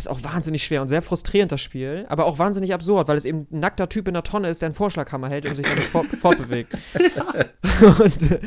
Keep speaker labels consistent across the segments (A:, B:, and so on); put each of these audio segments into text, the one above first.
A: Das ist auch wahnsinnig schwer und sehr frustrierend, das Spiel, aber auch wahnsinnig absurd, weil es eben ein nackter Typ in der Tonne ist, der einen Vorschlaghammer hält und sich dann fort, fortbewegt. und, äh,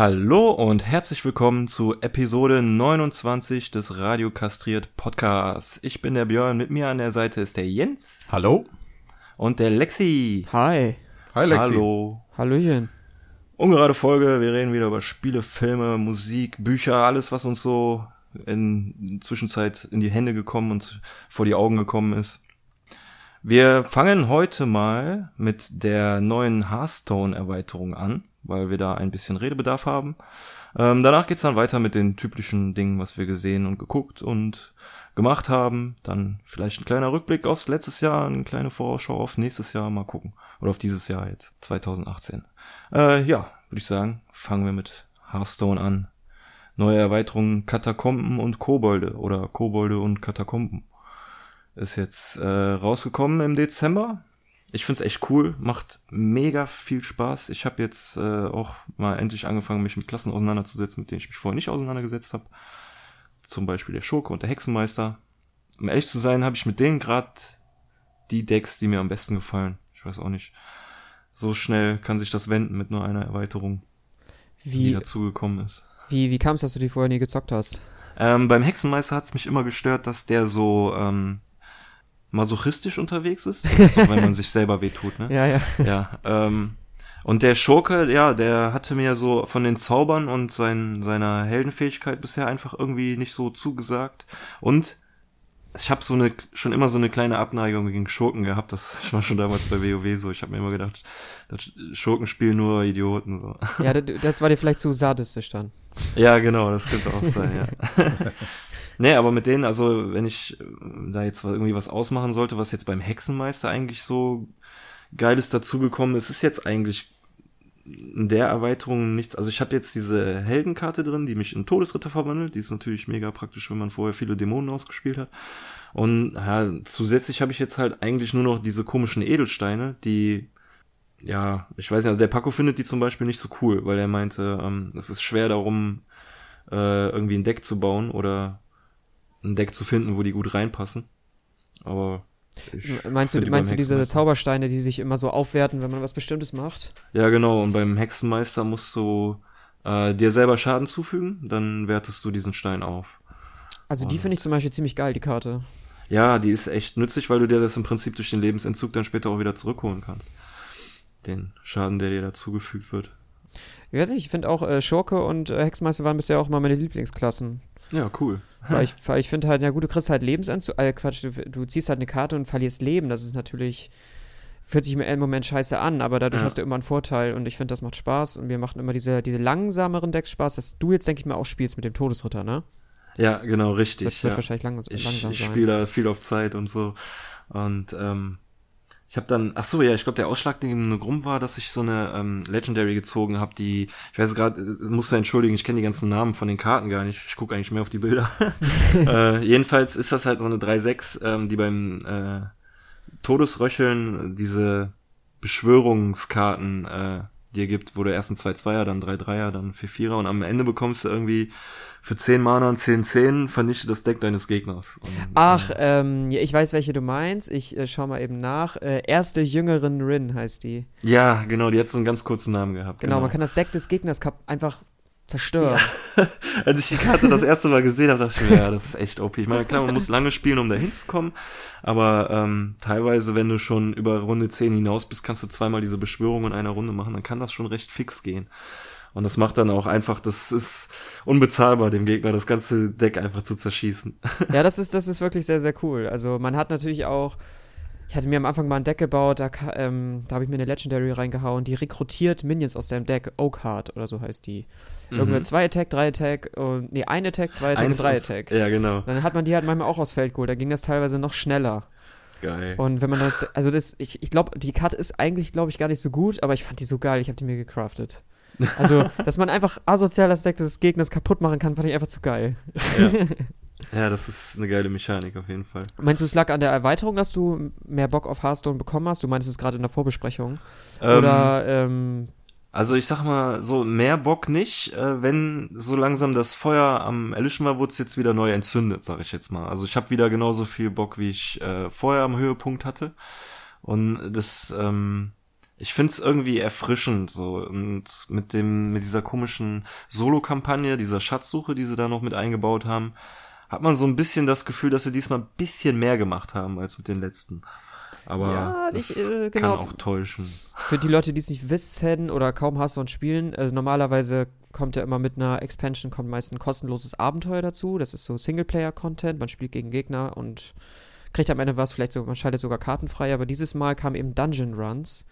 B: Hallo und herzlich willkommen zu Episode 29 des Radio Kastriert Podcasts. Ich bin der Björn, mit mir an der Seite ist der Jens.
C: Hallo.
B: Und der Lexi.
A: Hi.
C: Hi Lexi.
B: Hallo.
A: Hallöchen.
B: Ungerade Folge, wir reden wieder über Spiele, Filme, Musik, Bücher, alles, was uns so in Zwischenzeit in die Hände gekommen und vor die Augen gekommen ist. Wir fangen heute mal mit der neuen Hearthstone-Erweiterung an weil wir da ein bisschen Redebedarf haben. Ähm, danach geht's dann weiter mit den typischen Dingen, was wir gesehen und geguckt und gemacht haben. Dann vielleicht ein kleiner Rückblick aufs letztes Jahr, eine kleine Vorausschau auf nächstes Jahr, mal gucken. Oder auf dieses Jahr jetzt, 2018. Äh, ja, würde ich sagen, fangen wir mit Hearthstone an. Neue Erweiterungen Katakomben und Kobolde oder Kobolde und Katakomben. Ist jetzt äh, rausgekommen im Dezember ich find's echt cool, macht mega viel Spaß. Ich habe jetzt äh, auch mal endlich angefangen, mich mit Klassen auseinanderzusetzen, mit denen ich mich vorher nicht auseinandergesetzt habe. Zum Beispiel der Schurke und der Hexenmeister. Um ehrlich zu sein, habe ich mit denen gerade die Decks, die mir am besten gefallen. Ich weiß auch nicht. So schnell kann sich das wenden mit nur einer Erweiterung,
A: wie,
B: die dazugekommen ist.
A: Wie, wie kam es, dass du die vorher nie gezockt hast?
B: Ähm, beim Hexenmeister hat's mich immer gestört, dass der so ähm, masochistisch unterwegs ist, ist doch, wenn man sich selber wehtut, ne?
A: Ja, ja.
B: Ja, ähm, und der Schurke, ja, der hatte mir so von den Zaubern und sein, seiner Heldenfähigkeit bisher einfach irgendwie nicht so zugesagt. Und ich habe so eine schon immer so eine kleine Abneigung gegen Schurken gehabt. Das war schon damals bei WoW so. Ich habe mir immer gedacht, Schurken spielen nur Idioten so.
A: Ja, das war dir vielleicht zu sadistisch dann.
B: Ja, genau, das könnte auch sein, ja. Nee, aber mit denen, also wenn ich äh, da jetzt irgendwie was ausmachen sollte, was jetzt beim Hexenmeister eigentlich so geiles dazugekommen ist, ist jetzt eigentlich in der Erweiterung nichts. Also ich habe jetzt diese Heldenkarte drin, die mich in Todesritter verwandelt. Die ist natürlich mega praktisch, wenn man vorher viele Dämonen ausgespielt hat. Und ja, zusätzlich habe ich jetzt halt eigentlich nur noch diese komischen Edelsteine, die ja, ich weiß nicht, also der Paco findet die zum Beispiel nicht so cool, weil er meinte, ähm, es ist schwer darum, äh, irgendwie ein Deck zu bauen oder ein Deck zu finden, wo die gut reinpassen. Aber
A: meinst du, meinst du diese Zaubersteine, die sich immer so aufwerten, wenn man was Bestimmtes macht?
B: Ja, genau. Und beim Hexenmeister musst du äh, dir selber Schaden zufügen, dann wertest du diesen Stein auf.
A: Also die finde ich zum Beispiel ziemlich geil, die Karte.
B: Ja, die ist echt nützlich, weil du dir das im Prinzip durch den Lebensentzug dann später auch wieder zurückholen kannst. Den Schaden, der dir dazugefügt wird.
A: Ich weiß nicht, ich finde auch äh, Schurke und äh, Hexenmeister waren bisher auch immer meine Lieblingsklassen.
B: Ja, cool.
A: Weil ich, weil ich finde halt, ja gut, du kriegst halt Lebensanzug, äh, Quatsch, du, du, ziehst halt eine Karte und verlierst Leben. Das ist natürlich, fühlt sich im Moment scheiße an, aber dadurch ja. hast du immer einen Vorteil und ich finde, das macht Spaß und wir machen immer diese, diese langsameren Decks Spaß, dass du jetzt, denke ich mal, auch spielst mit dem Todesritter, ne?
B: Ja, genau, richtig.
A: Das wird
B: ja.
A: wahrscheinlich lang,
B: ich,
A: langsam
B: ich
A: sein.
B: Ich spiele da viel auf Zeit und so. Und ähm, ich habe dann, ach so, ja, ich glaube, der ausschlaggebende Grund war, dass ich so eine ähm, Legendary gezogen habe, die, ich weiß gerade, äh, musst du entschuldigen, ich kenne die ganzen Namen von den Karten gar nicht. Ich gucke eigentlich mehr auf die Bilder. äh, jedenfalls ist das halt so eine 3-6, ähm, die beim äh, Todesröcheln diese Beschwörungskarten äh, dir gibt, wo du erst ein 2-2er, dann 3-3er, dann 4-4er und am Ende bekommst du irgendwie für 10 Mana und 10 10 vernichte das Deck deines Gegners. Und,
A: Ach, ähm, ich weiß, welche du meinst. Ich äh, schau mal eben nach. Äh, erste Jüngerin Rin heißt die.
B: Ja, genau, die hat so einen ganz kurzen Namen gehabt.
A: Genau, genau. man kann das Deck des Gegners einfach zerstören.
B: Ja. Als ich die Karte das erste Mal gesehen habe, dachte ich mir, ja, das ist echt OP. Ich meine, klar, man muss lange spielen, um da hinzukommen, aber ähm, teilweise, wenn du schon über Runde 10 hinaus bist, kannst du zweimal diese Beschwörung in einer Runde machen, dann kann das schon recht fix gehen. Und das macht dann auch einfach, das ist unbezahlbar, dem Gegner das ganze Deck einfach zu zerschießen.
A: Ja, das ist, das ist wirklich sehr, sehr cool. Also man hat natürlich auch Ich hatte mir am Anfang mal ein Deck gebaut, da, ähm, da habe ich mir eine Legendary reingehauen, die rekrutiert Minions aus deinem Deck, Oakheart oder so heißt die. Mhm. Irgendwie 2 Attack, 3 Attack, und, nee, 1 Attack, 2 Attack, 3 Attack.
B: Ja, genau.
A: Dann hat man die halt manchmal auch aus Feld geholt, da ging das teilweise noch schneller.
B: Geil.
A: Und wenn man das, also das, ich, ich glaube, die Karte ist eigentlich, glaube ich, gar nicht so gut, aber ich fand die so geil, ich habe die mir gecraftet. Also, dass man einfach asozial das Deck des Gegners kaputt machen kann, fand ich einfach zu geil.
B: Ja. Ja, das ist eine geile Mechanik auf jeden Fall.
A: Meinst du, es lag an der Erweiterung, dass du mehr Bock auf Hearthstone bekommen hast? Du meinst es gerade in der Vorbesprechung. Ähm, Oder, ähm,
B: Also ich sag mal, so mehr Bock nicht. Äh, wenn so langsam das Feuer am Erlischen war, wurde es jetzt wieder neu entzündet, sag ich jetzt mal. Also ich habe wieder genauso viel Bock, wie ich äh, vorher am Höhepunkt hatte. Und das, ähm, ich find's irgendwie erfrischend so und mit dem mit dieser komischen Solo-Kampagne, dieser Schatzsuche, die sie da noch mit eingebaut haben, hat man so ein bisschen das Gefühl, dass sie diesmal ein bisschen mehr gemacht haben als mit den letzten. Aber ja, das ich, äh, genau. kann auch täuschen.
A: Für die Leute, die es nicht wissen oder kaum Hearthstone spielen, also normalerweise kommt ja immer mit einer Expansion kommt meist ein kostenloses Abenteuer dazu. Das ist so Singleplayer-Content. Man spielt gegen Gegner und kriegt am Ende was, vielleicht so, man schaltet sogar Karten frei. Aber dieses Mal kamen eben Dungeon Runs.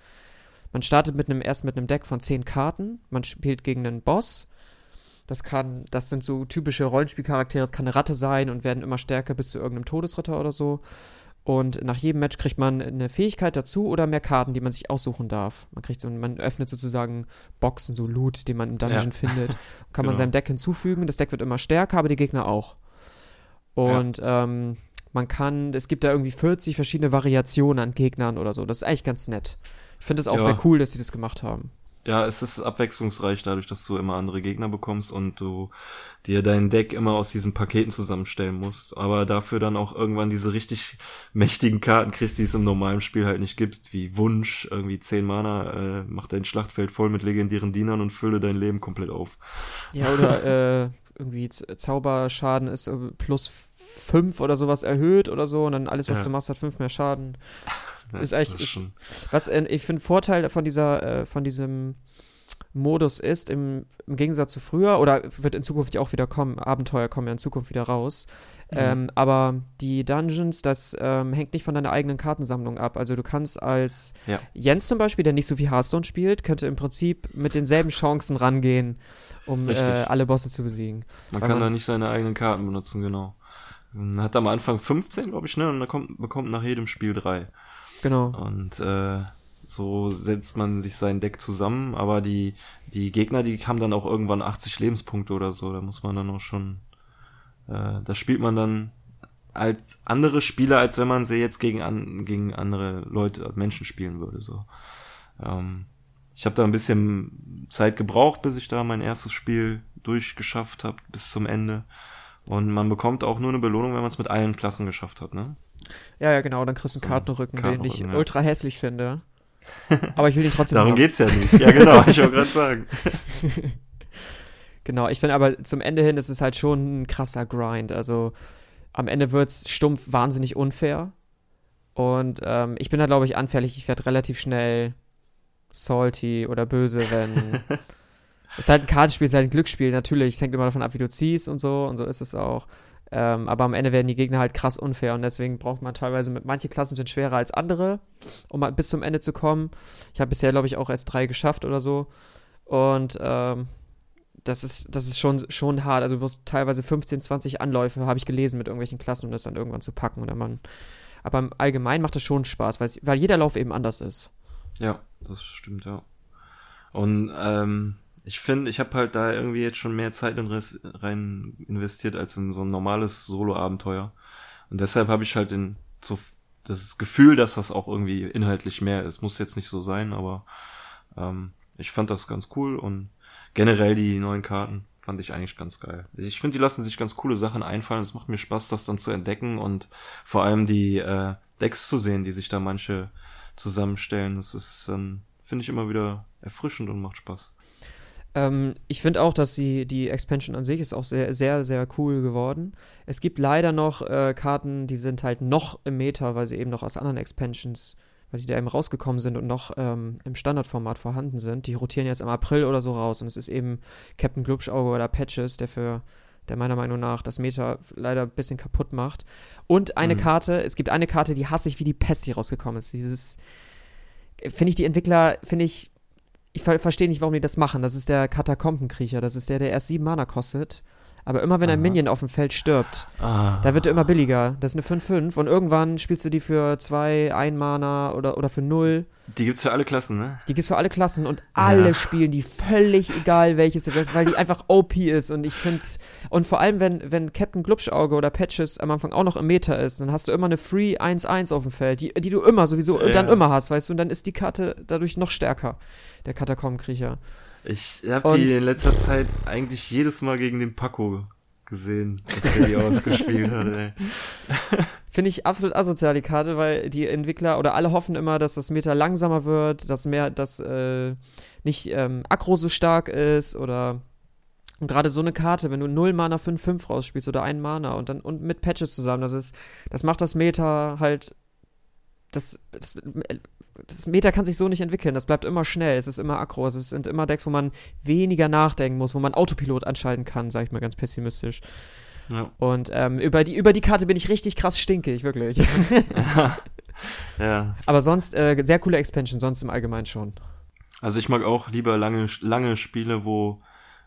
A: Man startet mit einem, erst mit einem Deck von zehn Karten. Man spielt gegen einen Boss das kann, das sind so typische Rollenspielcharaktere, es kann eine Ratte sein und werden immer stärker bis zu irgendeinem Todesritter oder so. Und nach jedem Match kriegt man eine Fähigkeit dazu oder mehr Karten, die man sich aussuchen darf. Man kriegt so, man öffnet sozusagen Boxen, so Loot, den man im Dungeon ja. findet. Kann genau. man seinem Deck hinzufügen. Das Deck wird immer stärker, aber die Gegner auch. Und ja. ähm, man kann, es gibt da irgendwie 40 verschiedene Variationen an Gegnern oder so. Das ist eigentlich ganz nett. Ich finde es auch ja. sehr cool, dass sie das gemacht haben.
B: Ja, es ist abwechslungsreich dadurch, dass du immer andere Gegner bekommst und du dir dein Deck immer aus diesen Paketen zusammenstellen musst, aber dafür dann auch irgendwann diese richtig mächtigen Karten kriegst, die es im normalen Spiel halt nicht gibt, wie Wunsch, irgendwie 10 Mana, äh, mach dein Schlachtfeld voll mit legendären Dienern und fülle dein Leben komplett auf.
A: Ja, oder äh, irgendwie Zauberschaden ist äh, plus 5 oder sowas erhöht oder so und dann alles, was ja. du machst, hat 5 mehr Schaden. Ja, ist echt. Ist was äh, ich finde Vorteil von dieser, äh, von diesem Modus ist, im, im, Gegensatz zu früher, oder wird in Zukunft ja auch wieder kommen, Abenteuer kommen ja in Zukunft wieder raus. Mhm. Ähm, aber die Dungeons, das ähm, hängt nicht von deiner eigenen Kartensammlung ab. Also du kannst als ja. Jens zum Beispiel, der nicht so viel Hearthstone spielt, könnte im Prinzip mit denselben Chancen rangehen, um äh, alle Bosse zu besiegen.
B: Man Weil kann man, da nicht seine eigenen Karten benutzen, genau. Man hat am Anfang 15, glaube ich, ne? Und dann kommt, bekommt nach jedem Spiel drei.
A: Genau.
B: Und äh, so setzt man sich sein Deck zusammen, aber die, die Gegner, die haben dann auch irgendwann 80 Lebenspunkte oder so. Da muss man dann auch schon. Äh, da spielt man dann als andere Spieler, als wenn man sie jetzt gegen, an, gegen andere Leute, Menschen spielen würde. So. Ähm, ich habe da ein bisschen Zeit gebraucht, bis ich da mein erstes Spiel durchgeschafft habe, bis zum Ende. Und man bekommt auch nur eine Belohnung, wenn man es mit allen Klassen geschafft hat, ne?
A: Ja, ja, genau, dann kriegst du einen so, Kartenrücken, Kartenrücken, den ich ja. ultra hässlich finde. Aber ich will ihn trotzdem
B: Darum haben. geht's ja nicht. Ja, genau, ich wollte gerade sagen.
A: genau, ich finde aber zum Ende hin ist es halt schon ein krasser Grind. Also am Ende wird's stumpf wahnsinnig unfair. Und ähm, ich bin da, glaube ich, anfällig. Ich werde relativ schnell salty oder böse, wenn. es ist halt ein Kartenspiel, es ist halt ein Glücksspiel, natürlich. Es hängt immer davon ab, wie du ziehst und so. Und so ist es auch. Ähm, aber am Ende werden die Gegner halt krass unfair und deswegen braucht man teilweise mit manche Klassen sind schwerer als andere, um bis zum Ende zu kommen. Ich habe bisher, glaube ich, auch erst drei geschafft oder so. Und ähm, das ist, das ist schon, schon hart. Also du musst teilweise 15, 20 Anläufe, habe ich gelesen, mit irgendwelchen Klassen, um das dann irgendwann zu packen. Oder man. Aber allgemein macht es schon Spaß, weil jeder Lauf eben anders ist.
B: Ja, das stimmt, ja. Und ähm, ich finde, ich habe halt da irgendwie jetzt schon mehr Zeit rein investiert als in so ein normales Solo-Abenteuer. Und deshalb habe ich halt in so das Gefühl, dass das auch irgendwie inhaltlich mehr ist. Muss jetzt nicht so sein, aber ähm, ich fand das ganz cool und generell die neuen Karten fand ich eigentlich ganz geil. Ich finde, die lassen sich ganz coole Sachen einfallen. Es macht mir Spaß, das dann zu entdecken und vor allem die äh, Decks zu sehen, die sich da manche zusammenstellen. Das ist, ähm, finde ich immer wieder erfrischend und macht Spaß.
A: Ähm, ich finde auch, dass die, die Expansion an sich ist auch sehr, sehr, sehr cool geworden. Es gibt leider noch äh, Karten, die sind halt noch im Meta, weil sie eben noch aus anderen Expansions, weil die da eben rausgekommen sind und noch ähm, im Standardformat vorhanden sind. Die rotieren jetzt im April oder so raus und es ist eben Captain Glubschauge oder Patches, der für der meiner Meinung nach das Meta leider ein bisschen kaputt macht. Und eine mhm. Karte, es gibt eine Karte, die hasse ich wie die Pest, die rausgekommen ist. Dieses, finde ich die Entwickler, finde ich, ich ver verstehe nicht, warum die das machen. Das ist der Katakombenkriecher, das ist der, der erst sieben Mana kostet aber immer wenn ein Minion auf dem Feld stirbt, ah. da wird er immer billiger. Das ist eine 5-5 und irgendwann spielst du die für 2, 1 Mana oder, oder für 0.
B: Die gibt's für alle Klassen, ne?
A: Die gibt's für alle Klassen und alle ja. spielen die völlig egal welches, weil die einfach OP ist und ich finde und vor allem wenn wenn Captain Glubschauge oder Patches am Anfang auch noch im Meta ist, dann hast du immer eine Free 1-1 auf dem Feld, die, die du immer sowieso ja. dann immer hast, weißt du, und dann ist die Karte dadurch noch stärker, der Katakombenkriecher.
B: Ich habe die in letzter Zeit eigentlich jedes Mal gegen den Paco gesehen, dass der die ausgespielt hat, ey.
A: Finde ich absolut asozial, die Karte, weil die Entwickler oder alle hoffen immer, dass das Meta langsamer wird, dass mehr, dass äh, nicht ähm, Aggro so stark ist oder und gerade so eine Karte, wenn du 0 Mana 5-5 rausspielst oder 1 Mana und dann und mit Patches zusammen, das ist, das macht das Meta halt das, das, das Meta kann sich so nicht entwickeln. Das bleibt immer schnell. Es ist immer aggro. Es sind immer Decks, wo man weniger nachdenken muss, wo man Autopilot anschalten kann, sag ich mal ganz pessimistisch. Ja. Und ähm, über, die, über die Karte bin ich richtig krass stinkig, wirklich. ja. ja. Aber sonst äh, sehr coole Expansion, sonst im Allgemeinen schon.
B: Also ich mag auch lieber lange, lange Spiele, wo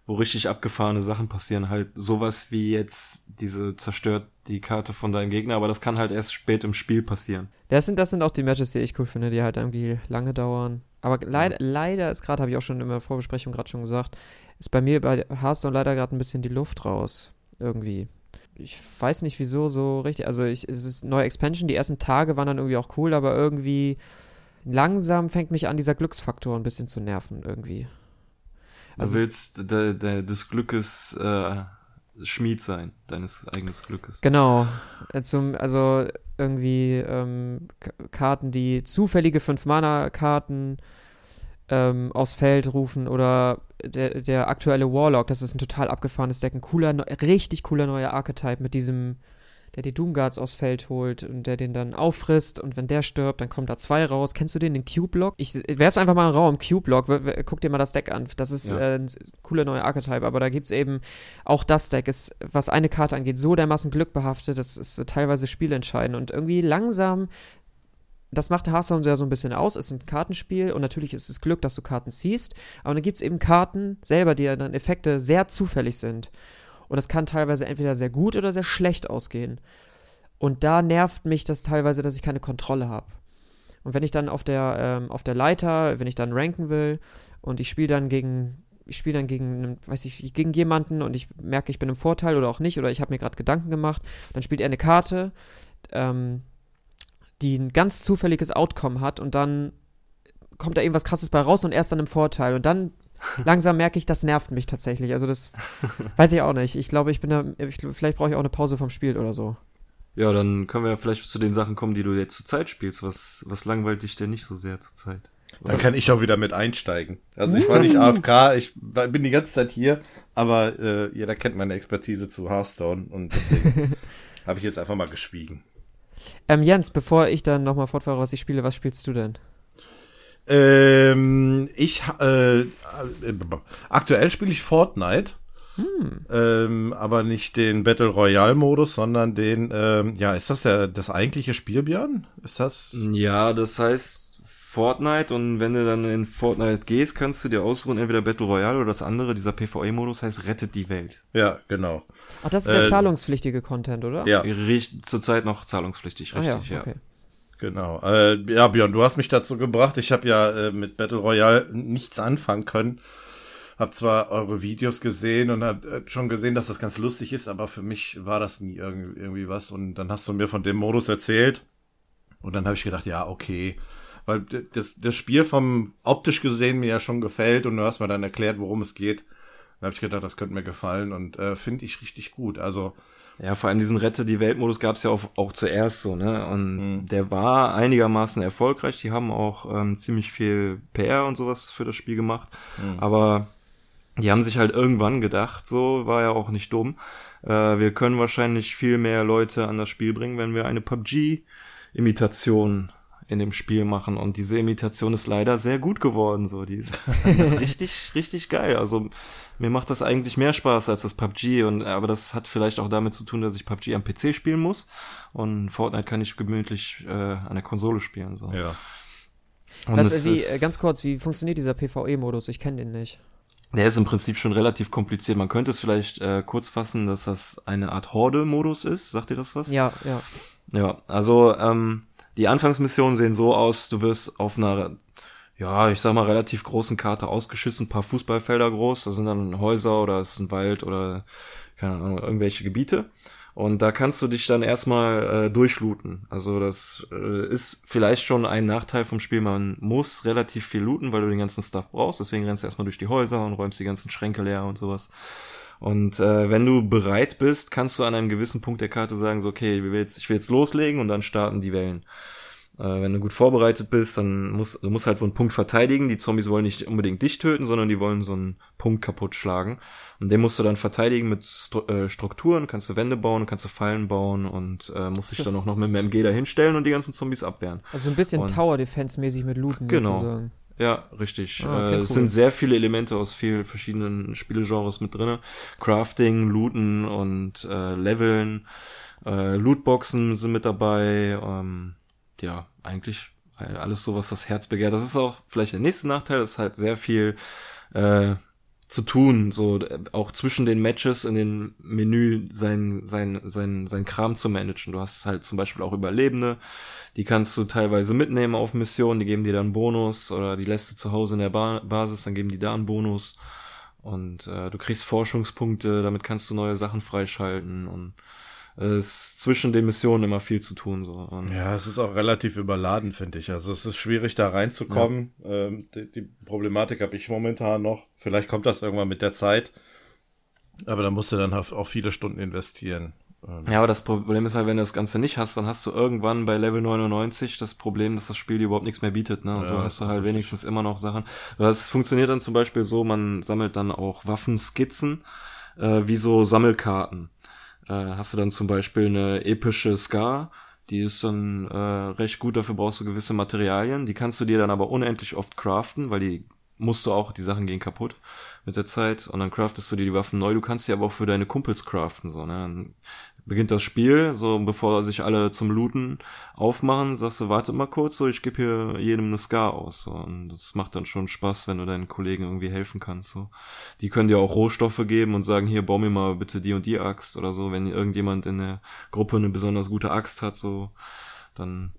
B: wo richtig abgefahrene Sachen passieren. Halt sowas wie jetzt diese zerstört die Karte von deinem Gegner, aber das kann halt erst spät im Spiel passieren.
A: Das sind, das sind auch die Matches, die ich cool finde, die halt irgendwie lange dauern. Aber leid, leider ist gerade, habe ich auch schon in der Vorbesprechung gerade schon gesagt, ist bei mir bei Hearthstone leider gerade ein bisschen die Luft raus. Irgendwie. Ich weiß nicht wieso so richtig. Also ich, es ist neue Expansion. Die ersten Tage waren dann irgendwie auch cool, aber irgendwie langsam fängt mich an, dieser Glücksfaktor ein bisschen zu nerven irgendwie.
B: Also du willst de, de, des Glückes äh, Schmied sein, deines eigenen Glückes.
A: Genau. Äh, also irgendwie ähm, Karten, die zufällige 5-Mana-Karten ähm, aufs Feld rufen oder der, der aktuelle Warlock, das ist ein total abgefahrenes Deck, ein cooler, richtig cooler neuer Archetype mit diesem der die Doomguards aufs Feld holt und der den dann auffrisst und wenn der stirbt, dann kommen da zwei raus. Kennst du den, den Q-Block? Ich werf's einfach mal in den Raum, Q-Block, guck dir mal das Deck an. Das ist ja. äh, ein cooler neuer Archetype, aber da gibt's eben auch das Deck, ist, was eine Karte angeht, so dermaßen Glück behaftet, das ist so teilweise spielentscheidend und irgendwie langsam das macht Hearthstone ja so ein bisschen aus. Es ist ein Kartenspiel und natürlich ist es Glück, dass du Karten ziehst. Aber dann gibt es eben Karten selber, die dann Effekte sehr zufällig sind. Und das kann teilweise entweder sehr gut oder sehr schlecht ausgehen. Und da nervt mich das teilweise, dass ich keine Kontrolle habe. Und wenn ich dann auf der, ähm, auf der Leiter, wenn ich dann ranken will und ich spiele dann gegen, ich spiele dann gegen, weiß ich, gegen jemanden und ich merke, ich bin im Vorteil oder auch nicht, oder ich habe mir gerade Gedanken gemacht, dann spielt er eine Karte, ähm, die ein ganz zufälliges Outcome hat und dann kommt da irgendwas krasses bei raus und er ist dann im Vorteil. Und dann langsam merke ich, das nervt mich tatsächlich. Also das weiß ich auch nicht. Ich glaube, ich bin da, ich, vielleicht brauche ich auch eine Pause vom Spiel oder so.
B: Ja, dann können wir ja vielleicht zu den Sachen kommen, die du jetzt zur Zeit spielst. Was, was langweilt dich denn nicht so sehr zur Zeit?
C: Dann kann ich auch wieder mit einsteigen. Also ich war nicht AFK, ich bin die ganze Zeit hier, aber äh, jeder kennt meine Expertise zu Hearthstone und deswegen habe ich jetzt einfach mal geschwiegen.
A: Ähm, Jens, bevor ich dann nochmal fortfahre, was ich spiele, was spielst du denn?
C: Ähm, ich äh, äh, aktuell spiele ich Fortnite. Hm. Ähm, aber nicht den Battle Royale Modus, sondern den, ähm, ja, ist das der, das eigentliche Spiel, Björn? Ist das?
B: Ja, das heißt Fortnite und wenn du dann in Fortnite gehst, kannst du dir ausruhen, entweder Battle Royale oder das andere, dieser PvE-Modus heißt Rettet die Welt.
C: Ja, genau.
A: Ach, das ist der äh, zahlungspflichtige Content, oder?
B: Ja. Zurzeit noch zahlungspflichtig, richtig, ah, ja. Okay. ja.
C: Genau. Äh, ja, Björn, du hast mich dazu gebracht. Ich habe ja äh, mit Battle Royale nichts anfangen können. Hab zwar eure Videos gesehen und hab äh, schon gesehen, dass das ganz lustig ist, aber für mich war das nie irgendwie, irgendwie was. Und dann hast du mir von dem Modus erzählt. Und dann habe ich gedacht, ja, okay. Weil das, das Spiel vom optisch gesehen mir ja schon gefällt und du hast mir dann erklärt, worum es geht. Dann habe ich gedacht, das könnte mir gefallen und äh, finde ich richtig gut. Also
B: ja, vor allem diesen Rette die Welt-Modus gab es ja auch, auch zuerst so, ne? Und mhm. der war einigermaßen erfolgreich. Die haben auch ähm, ziemlich viel PR und sowas für das Spiel gemacht. Mhm. Aber die haben sich halt irgendwann gedacht, so war ja auch nicht dumm. Äh, wir können wahrscheinlich viel mehr Leute an das Spiel bringen, wenn wir eine PUBG-Imitation in dem Spiel machen und diese Imitation ist leider sehr gut geworden, so, die ist, die ist richtig, richtig geil, also mir macht das eigentlich mehr Spaß als das PUBG und, aber das hat vielleicht auch damit zu tun, dass ich PUBG am PC spielen muss und Fortnite kann ich gemütlich äh, an der Konsole spielen, so.
C: Ja.
A: Und Was, wie, äh, ganz kurz, wie funktioniert dieser PvE-Modus? Ich kenne den nicht.
B: Der ist im Prinzip schon relativ kompliziert. Man könnte es vielleicht äh, kurz fassen, dass das eine Art Horde-Modus ist. Sagt ihr das was?
A: Ja, ja.
B: Ja, also ähm, die Anfangsmissionen sehen so aus, du wirst auf einer, ja, ich sag mal, relativ großen Karte ausgeschissen, paar Fußballfelder groß, da sind dann Häuser oder es ist ein Wald oder, keine Ahnung, irgendwelche Gebiete. Und da kannst du dich dann erstmal äh, durchlooten. Also das äh, ist vielleicht schon ein Nachteil vom Spiel. Man muss relativ viel looten, weil du den ganzen Stuff brauchst. Deswegen rennst du erstmal durch die Häuser und räumst die ganzen Schränke leer und sowas. Und äh, wenn du bereit bist, kannst du an einem gewissen Punkt der Karte sagen, so, okay, ich will jetzt, ich will jetzt loslegen und dann starten die Wellen. Äh, wenn du gut vorbereitet bist, dann musst du musst halt so einen Punkt verteidigen. Die Zombies wollen nicht unbedingt dich töten, sondern die wollen so einen Punkt kaputt schlagen. Und den musst du dann verteidigen mit Stru äh, Strukturen, kannst du Wände bauen, kannst du Fallen bauen und äh, musst dich dann auch noch mit dem MG dahinstellen und die ganzen Zombies abwehren.
A: Also ein bisschen und, Tower Defense mäßig mit Looten
B: genau. sozusagen. Ja, richtig. Ah, okay, äh, es cool. sind sehr viele Elemente aus vielen verschiedenen Spielegenres mit drinne. Crafting, Looten und äh, Leveln. Äh, Lootboxen sind mit dabei. Ähm, ja, eigentlich alles so, was das Herz begehrt. Das ist auch vielleicht der nächste Nachteil, das ist halt sehr viel äh, zu tun, so auch zwischen den Matches in den Menü sein, sein, sein, sein Kram zu managen. Du hast halt zum Beispiel auch Überlebende, die kannst du teilweise mitnehmen auf Missionen, die geben dir dann Bonus oder die lässt du zu Hause in der ba Basis, dann geben die da einen Bonus. Und äh, du kriegst Forschungspunkte, damit kannst du neue Sachen freischalten und ist zwischen den Missionen immer viel zu tun. So. Und
C: ja, es ist auch relativ überladen, finde ich. Also es ist schwierig, da reinzukommen. Ja. Ähm, die, die, Problematik habe ich momentan noch. Vielleicht kommt das irgendwann mit der Zeit. Aber da musst du dann auch viele Stunden investieren.
B: Ähm. Ja, aber das Problem ist halt, wenn du das Ganze nicht hast, dann hast du irgendwann bei Level 99 das Problem, dass das Spiel dir überhaupt nichts mehr bietet. Ne? Und ja, so hast du halt wenigstens immer noch Sachen. Das funktioniert dann zum Beispiel so, man sammelt dann auch Waffenskizzen äh, wie so Sammelkarten äh, hast du dann zum Beispiel eine epische Scar, die ist dann äh, recht gut, dafür brauchst du gewisse Materialien, die kannst du dir dann aber unendlich oft craften, weil die musst du auch, die Sachen gehen kaputt mit der Zeit. Und dann craftest du dir die Waffen neu, du kannst sie aber auch für deine Kumpels craften, so, ne? Dann beginnt das Spiel, so bevor sich alle zum Looten aufmachen, sagst du, warte mal kurz, so ich gebe hier jedem eine Scar aus. So. Und das macht dann schon Spaß, wenn du deinen Kollegen irgendwie helfen kannst. So. Die können dir auch Rohstoffe geben und sagen, hier, bau mir mal bitte die und die Axt oder so, wenn irgendjemand in der Gruppe eine besonders gute Axt hat, so, dann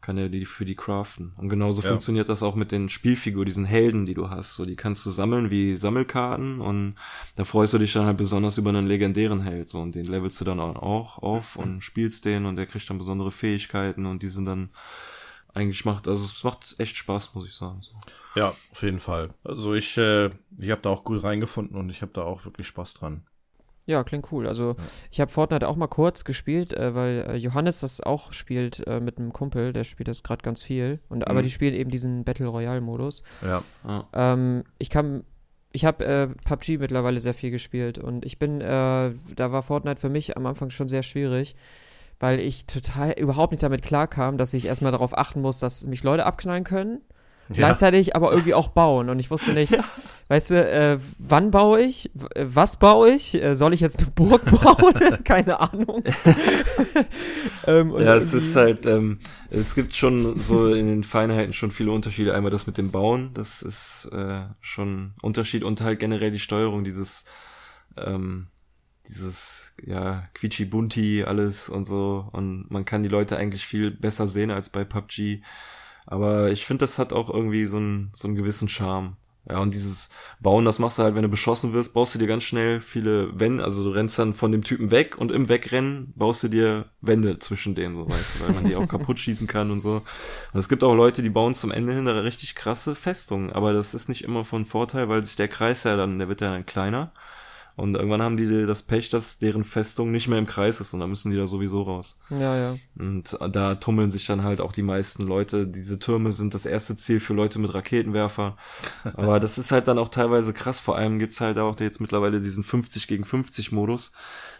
B: kann er die für die craften. Und genauso ja. funktioniert das auch mit den Spielfiguren, diesen Helden, die du hast. So, die kannst du sammeln wie Sammelkarten und da freust du dich dann halt besonders über einen legendären Held. So, und den levelst du dann auch auf und spielst den und der kriegt dann besondere Fähigkeiten und die sind dann eigentlich macht, also es macht echt Spaß, muss ich sagen. So.
C: Ja, auf jeden Fall. Also ich, äh, ich habe da auch gut reingefunden und ich habe da auch wirklich Spaß dran.
A: Ja, klingt cool. Also ja. ich habe Fortnite auch mal kurz gespielt, äh, weil äh, Johannes das auch spielt äh, mit einem Kumpel, der spielt das gerade ganz viel. Und mhm. aber die spielen eben diesen Battle Royale Modus.
C: Ja.
A: Ähm, ich kann, ich habe äh, PUBG mittlerweile sehr viel gespielt und ich bin, äh, da war Fortnite für mich am Anfang schon sehr schwierig, weil ich total überhaupt nicht damit klarkam, dass ich erstmal darauf achten muss, dass mich Leute abknallen können. Gleichzeitig aber irgendwie auch bauen. Und ich wusste nicht, weißt du, äh, wann baue ich? Was baue ich? Äh, soll ich jetzt eine Burg bauen? Keine Ahnung.
B: ähm, ja, es ist halt, ähm, es gibt schon so in den Feinheiten schon viele Unterschiede. Einmal das mit dem Bauen, das ist äh, schon Unterschied und halt generell die Steuerung, dieses, ähm, dieses, ja, quietschi-bunti alles und so. Und man kann die Leute eigentlich viel besser sehen als bei PUBG. Aber ich finde, das hat auch irgendwie so einen, so einen gewissen Charme. Ja, und dieses Bauen, das machst du halt, wenn du beschossen wirst, baust du dir ganz schnell viele Wände, also du rennst dann von dem Typen weg und im Wegrennen baust du dir Wände zwischen denen, so weißt du, weil man die auch kaputt schießen kann und so. Und es gibt auch Leute, die bauen zum Ende hin richtig krasse Festungen, aber das ist nicht immer von Vorteil, weil sich der Kreis ja dann, der wird ja dann kleiner. Und irgendwann haben die das Pech, dass deren Festung nicht mehr im Kreis ist und dann müssen die da sowieso raus.
A: Ja, ja.
B: Und da tummeln sich dann halt auch die meisten Leute. Diese Türme sind das erste Ziel für Leute mit Raketenwerfer. Aber das ist halt dann auch teilweise krass. Vor allem gibt's halt auch jetzt mittlerweile diesen 50 gegen 50 Modus.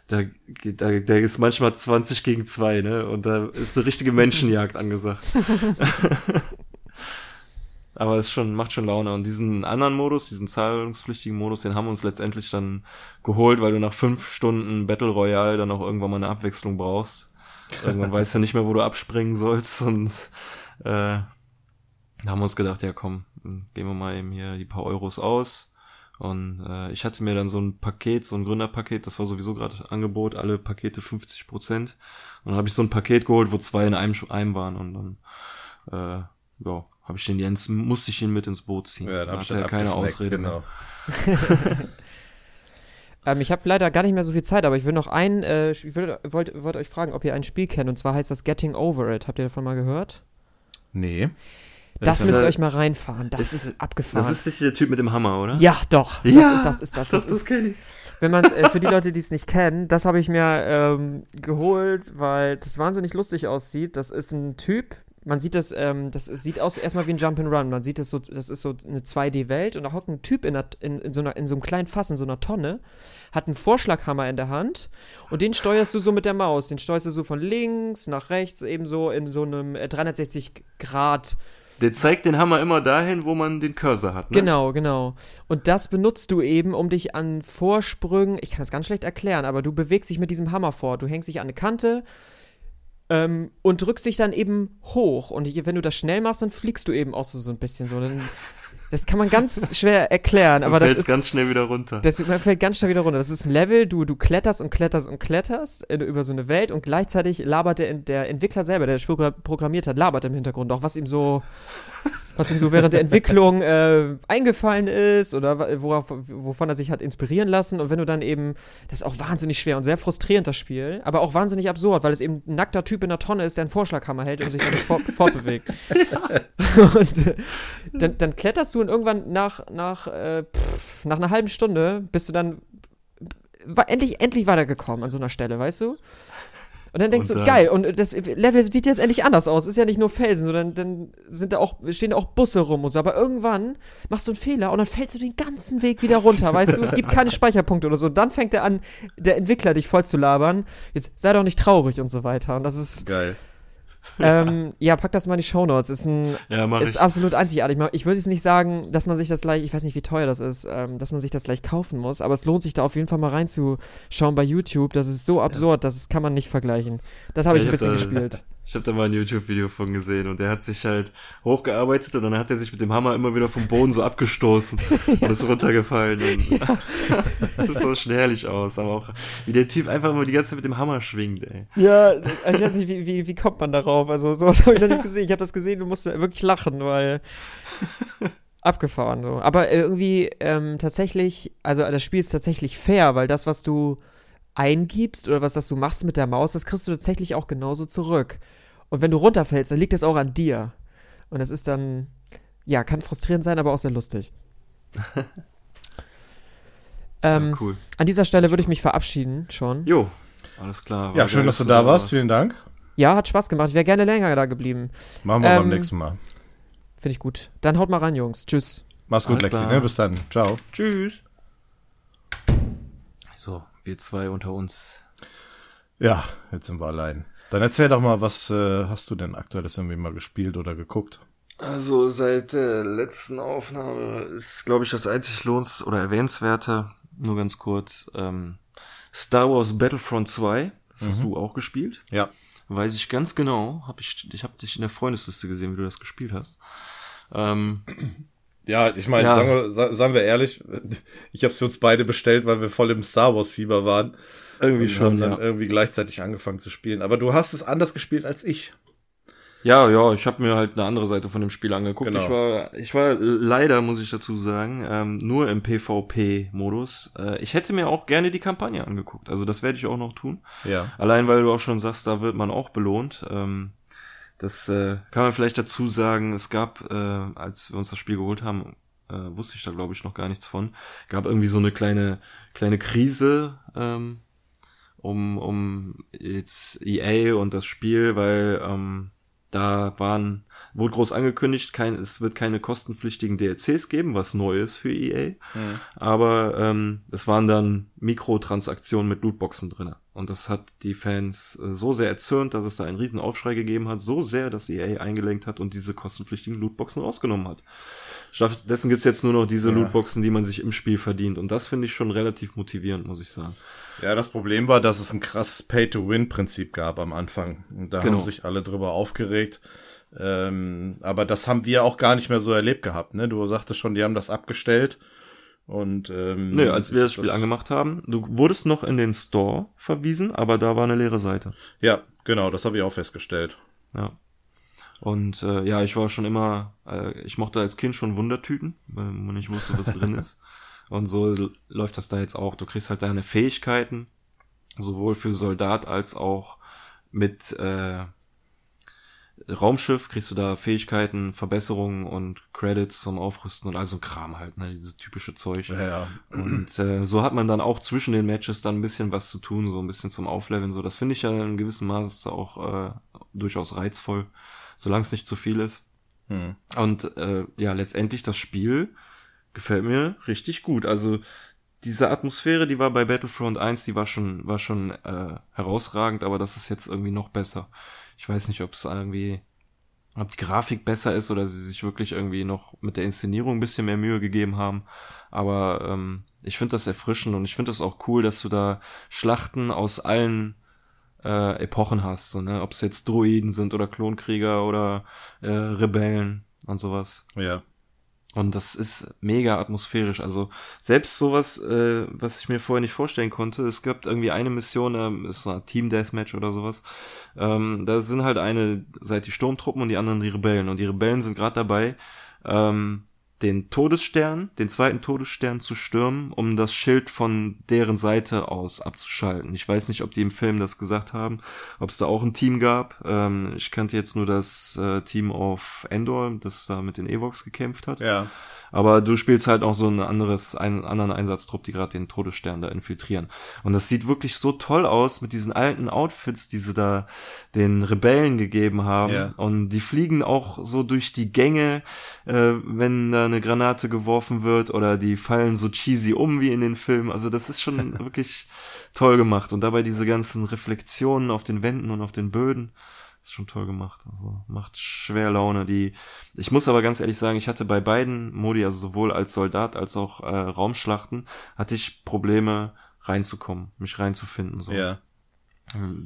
B: da, da, da ist manchmal 20 gegen 2, ne? Und da ist eine richtige Menschenjagd angesagt. Aber es schon, macht schon Laune. Und diesen anderen Modus, diesen zahlungspflichtigen Modus, den haben wir uns letztendlich dann geholt, weil du nach fünf Stunden Battle Royale dann auch irgendwann mal eine Abwechslung brauchst. Irgendwann weißt du nicht mehr, wo du abspringen sollst. Und äh, da haben wir uns gedacht, ja komm, gehen wir mal eben hier die paar Euros aus. Und äh, ich hatte mir dann so ein Paket, so ein Gründerpaket, das war sowieso gerade Angebot, alle Pakete 50 Prozent. Und dann habe ich so ein Paket geholt, wo zwei in einem, einem waren. Und dann, äh, ja, habe ich den Jens, musste ich ihn mit ins Boot ziehen.
C: Ja, dann
B: da hat er keine Ausrede genau.
A: ähm, ich habe leider gar nicht mehr so viel Zeit, aber ich will noch ein, äh, ich wollte wollt, wollt euch fragen, ob ihr ein Spiel kennt, und zwar heißt das Getting Over It. Habt ihr davon mal gehört?
C: Nee.
A: Das, das müsst ihr euch mal reinfahren. Das ist, ist, abgefahren.
B: Das ist nicht der Typ mit dem Hammer, oder?
A: Ja, doch.
B: Ja,
A: das ist das. Ist, das,
B: das, das, das kenne ich.
A: Wenn man äh, für die Leute, die es nicht kennen, das habe ich mir ähm, geholt, weil das wahnsinnig lustig aussieht. Das ist ein Typ, man sieht das, ähm, das ist, sieht aus erstmal wie ein Jump'n'Run. Man sieht das so, das ist so eine 2D-Welt und da hockt ein Typ in, der, in, in, so einer, in so einem kleinen Fass, in so einer Tonne, hat einen Vorschlaghammer in der Hand und den steuerst du so mit der Maus. Den steuerst du so von links nach rechts, ebenso in so einem 360 äh, Grad.
B: Der zeigt den Hammer immer dahin, wo man den Cursor hat. Ne?
A: Genau, genau. Und das benutzt du eben, um dich an Vorsprüngen, ich kann das ganz schlecht erklären, aber du bewegst dich mit diesem Hammer vor. Du hängst dich an eine Kante, ähm, und drückst dich dann eben hoch. Und wenn du das schnell machst, dann fliegst du eben auch so, so ein bisschen so. Dann, das kann man ganz schwer erklären, aber das ist
B: ganz schnell wieder runter.
A: Das fällt ganz schnell wieder runter. Das ist ein Level, du, du kletterst und kletterst und kletterst über so eine Welt und gleichzeitig labert der, der Entwickler selber, der das Spiel programmiert hat, labert im Hintergrund auch, was ihm so was ihm so während der Entwicklung äh, eingefallen ist oder worauf, wovon er sich hat inspirieren lassen. Und wenn du dann eben, das ist auch wahnsinnig schwer und sehr frustrierend, das Spiel, aber auch wahnsinnig absurd, weil es eben ein nackter Typ in der Tonne ist, der einen Vorschlaghammer hält und sich dann fort, fortbewegt. und äh, dann, dann, kletterst du und irgendwann nach, nach, äh, pff, nach einer halben Stunde bist du dann endlich, endlich weitergekommen an so einer Stelle, weißt du? Und dann denkst und du, geil, und das Level sieht jetzt endlich anders aus. Ist ja nicht nur Felsen, sondern dann sind da auch, stehen da auch Busse rum und so. Aber irgendwann machst du einen Fehler und dann fällst du den ganzen Weg wieder runter, weißt du? Gibt keine Speicherpunkte oder so. Und dann fängt er an, der Entwickler dich voll zu labern. Jetzt sei doch nicht traurig und so weiter. Und das ist.
C: Geil
A: ähm, ja, pack das mal in die Shownotes. Ist ein, ja, ist ich. absolut einzigartig. Ich würde jetzt nicht sagen, dass man sich das gleich, ich weiß nicht, wie teuer das ist, ähm, dass man sich das gleich kaufen muss, aber es lohnt sich da auf jeden Fall mal reinzuschauen bei YouTube. Das ist so absurd, ja. das kann man nicht vergleichen. Das habe ja, ich ein bisschen da, gespielt.
B: Ich habe da mal ein YouTube-Video von gesehen und der hat sich halt hochgearbeitet und dann hat er sich mit dem Hammer immer wieder vom Boden so abgestoßen und ist runtergefallen. Und ja. das sah schon herrlich aus, aber auch wie der Typ einfach immer die ganze Zeit mit dem Hammer schwingt, ey.
A: Ja, ich weiß nicht, wie, wie, wie kommt man darauf? Also sowas habe ich noch nicht gesehen. Ich habe das gesehen und musste wirklich lachen, weil abgefahren so. Aber irgendwie ähm, tatsächlich, also das Spiel ist tatsächlich fair, weil das, was du eingibst oder was das du machst mit der Maus, das kriegst du tatsächlich auch genauso zurück. Und wenn du runterfällst, dann liegt das auch an dir. Und das ist dann, ja, kann frustrierend sein, aber auch sehr lustig. ähm, ja, cool. An dieser Stelle würde ich mich verabschieden schon.
B: Jo, alles klar.
C: Ja, schön, dass du da warst. Vielen Dank.
A: Ja, hat Spaß gemacht. Ich wäre gerne länger da geblieben.
C: Machen wir ähm, beim nächsten Mal.
A: Finde ich gut. Dann haut mal ran, Jungs. Tschüss.
C: Mach's gut, Lexi. Ne? Bis dann. Ciao.
B: Tschüss. So, wir zwei unter uns.
C: Ja, jetzt sind wir allein. Dann erzähl doch mal, was äh, hast du denn aktuelles irgendwie mal gespielt oder geguckt?
B: Also seit der letzten Aufnahme ist, glaube ich, das einzig lohns- oder erwähnenswerte, nur ganz kurz, ähm, Star Wars Battlefront 2. Das mhm. hast du auch gespielt.
C: Ja.
B: Weiß ich ganz genau. Hab ich ich habe dich in der Freundesliste gesehen, wie du das gespielt hast. Ähm,
C: ja, ich meine, ja. sagen, wir, sagen wir ehrlich, ich habe es für uns beide bestellt, weil wir voll im Star Wars Fieber waren. Irgendwie schon. Haben dann ja. irgendwie gleichzeitig angefangen zu spielen. Aber du hast es anders gespielt als ich.
B: Ja, ja, ich habe mir halt eine andere Seite von dem Spiel angeguckt. Genau. Ich war, ich war leider, muss ich dazu sagen, ähm, nur im PvP-Modus. Äh, ich hätte mir auch gerne die Kampagne angeguckt. Also das werde ich auch noch tun.
C: Ja.
B: Allein weil du auch schon sagst, da wird man auch belohnt. Ähm, das äh, kann man vielleicht dazu sagen. Es gab, äh, als wir uns das Spiel geholt haben, äh, wusste ich da glaube ich noch gar nichts von. Gab irgendwie so eine kleine kleine Krise. Ähm, um, um jetzt EA und das Spiel, weil ähm, da waren, wurde groß angekündigt, kein, es wird keine kostenpflichtigen DLCs geben, was neu ist für EA. Mhm. Aber ähm, es waren dann Mikrotransaktionen mit Lootboxen drin. Und das hat die Fans äh, so sehr erzürnt, dass es da einen riesen Aufschrei gegeben hat, so sehr, dass EA eingelenkt hat und diese kostenpflichtigen Lootboxen rausgenommen hat. Stattdessen gibt's jetzt nur noch diese ja. Lootboxen, die man sich im Spiel verdient. Und das finde ich schon relativ motivierend, muss ich sagen.
C: Ja, das Problem war, dass es ein krasses Pay-to-Win-Prinzip gab am Anfang. Und da genau. haben sich alle drüber aufgeregt. Ähm, aber das haben wir auch gar nicht mehr so erlebt gehabt. Ne? Du sagtest schon, die haben das abgestellt. Und ähm,
B: Nö, als wir das Spiel das angemacht haben, du wurdest noch in den Store verwiesen, aber da war eine leere Seite.
C: Ja, genau, das habe ich auch festgestellt.
B: Ja. Und äh, ja, ich war schon immer, äh, ich mochte als Kind schon Wundertüten, weil man nicht wusste, was drin ist. Und so läuft das da jetzt auch. Du kriegst halt deine Fähigkeiten, sowohl für Soldat als auch mit äh, Raumschiff kriegst du da Fähigkeiten, Verbesserungen und Credits zum Aufrüsten und all so ein Kram halt, ne, dieses typische Zeug.
C: Ja, ja.
B: Und äh, so hat man dann auch zwischen den Matches dann ein bisschen was zu tun, so ein bisschen zum Aufleveln. So, das finde ich ja in gewissem Maße auch äh, durchaus reizvoll, solange es nicht zu viel ist. Hm. Und äh, ja, letztendlich das Spiel gefällt mir richtig gut. Also diese Atmosphäre, die war bei Battlefront 1, die war schon, war schon äh, herausragend, aber das ist jetzt irgendwie noch besser. Ich weiß nicht, ob es irgendwie, ob die Grafik besser ist oder sie sich wirklich irgendwie noch mit der Inszenierung ein bisschen mehr Mühe gegeben haben. Aber ähm, ich finde das erfrischend und ich finde das auch cool, dass du da Schlachten aus allen äh, Epochen hast. So, ne? Ob es jetzt Druiden sind oder Klonkrieger oder äh, Rebellen und sowas.
C: Ja.
B: Und das ist mega atmosphärisch. Also selbst sowas, äh, was ich mir vorher nicht vorstellen konnte, es gab irgendwie eine Mission, ähm, ist so ein Team Deathmatch oder sowas. Ähm, da sind halt eine Seite die Sturmtruppen und die anderen die Rebellen. Und die Rebellen sind gerade dabei, ähm, den Todesstern, den zweiten Todesstern zu stürmen, um das Schild von deren Seite aus abzuschalten. Ich weiß nicht, ob die im Film das gesagt haben, ob es da auch ein Team gab. Ähm, ich kannte jetzt nur das äh, Team auf Endor, das da mit den Evox gekämpft hat.
C: Ja.
B: Aber du spielst halt auch so ein anderes, einen anderen Einsatztrupp, die gerade den Todesstern da infiltrieren. Und das sieht wirklich so toll aus mit diesen alten Outfits, die sie da den Rebellen gegeben haben. Ja. Und die fliegen auch so durch die Gänge, äh, wenn da eine Granate geworfen wird oder die fallen so cheesy um wie in den Filmen. Also das ist schon wirklich toll gemacht. Und dabei diese ganzen Reflexionen auf den Wänden und auf den Böden. Ist schon toll gemacht. Also macht schwer Laune. Die, ich muss aber ganz ehrlich sagen, ich hatte bei beiden Modi, also sowohl als Soldat als auch äh, Raumschlachten, hatte ich Probleme reinzukommen, mich reinzufinden. So.
C: Ja.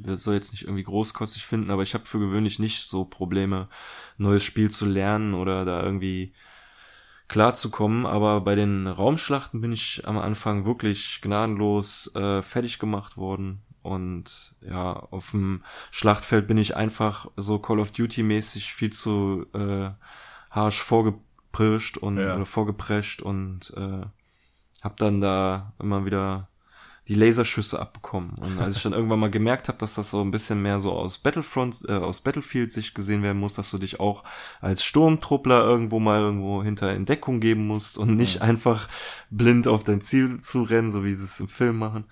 B: Das soll jetzt nicht irgendwie großkotzig finden, aber ich habe für gewöhnlich nicht so Probleme, neues Spiel zu lernen oder da irgendwie klarzukommen. Aber bei den Raumschlachten bin ich am Anfang wirklich gnadenlos äh, fertig gemacht worden. Und ja, auf dem Schlachtfeld bin ich einfach so Call of Duty mäßig viel zu äh, harsch vorgepirscht und ja. oder vorgeprescht und äh, hab dann da immer wieder die Laserschüsse abbekommen. Und als ich dann irgendwann mal gemerkt habe, dass das so ein bisschen mehr so aus Battlefront, äh, aus Battlefield sich gesehen werden muss, dass du dich auch als Sturmtruppler irgendwo mal irgendwo hinter Entdeckung geben musst und nicht ja. einfach blind auf dein Ziel zu rennen, so wie sie es im Film machen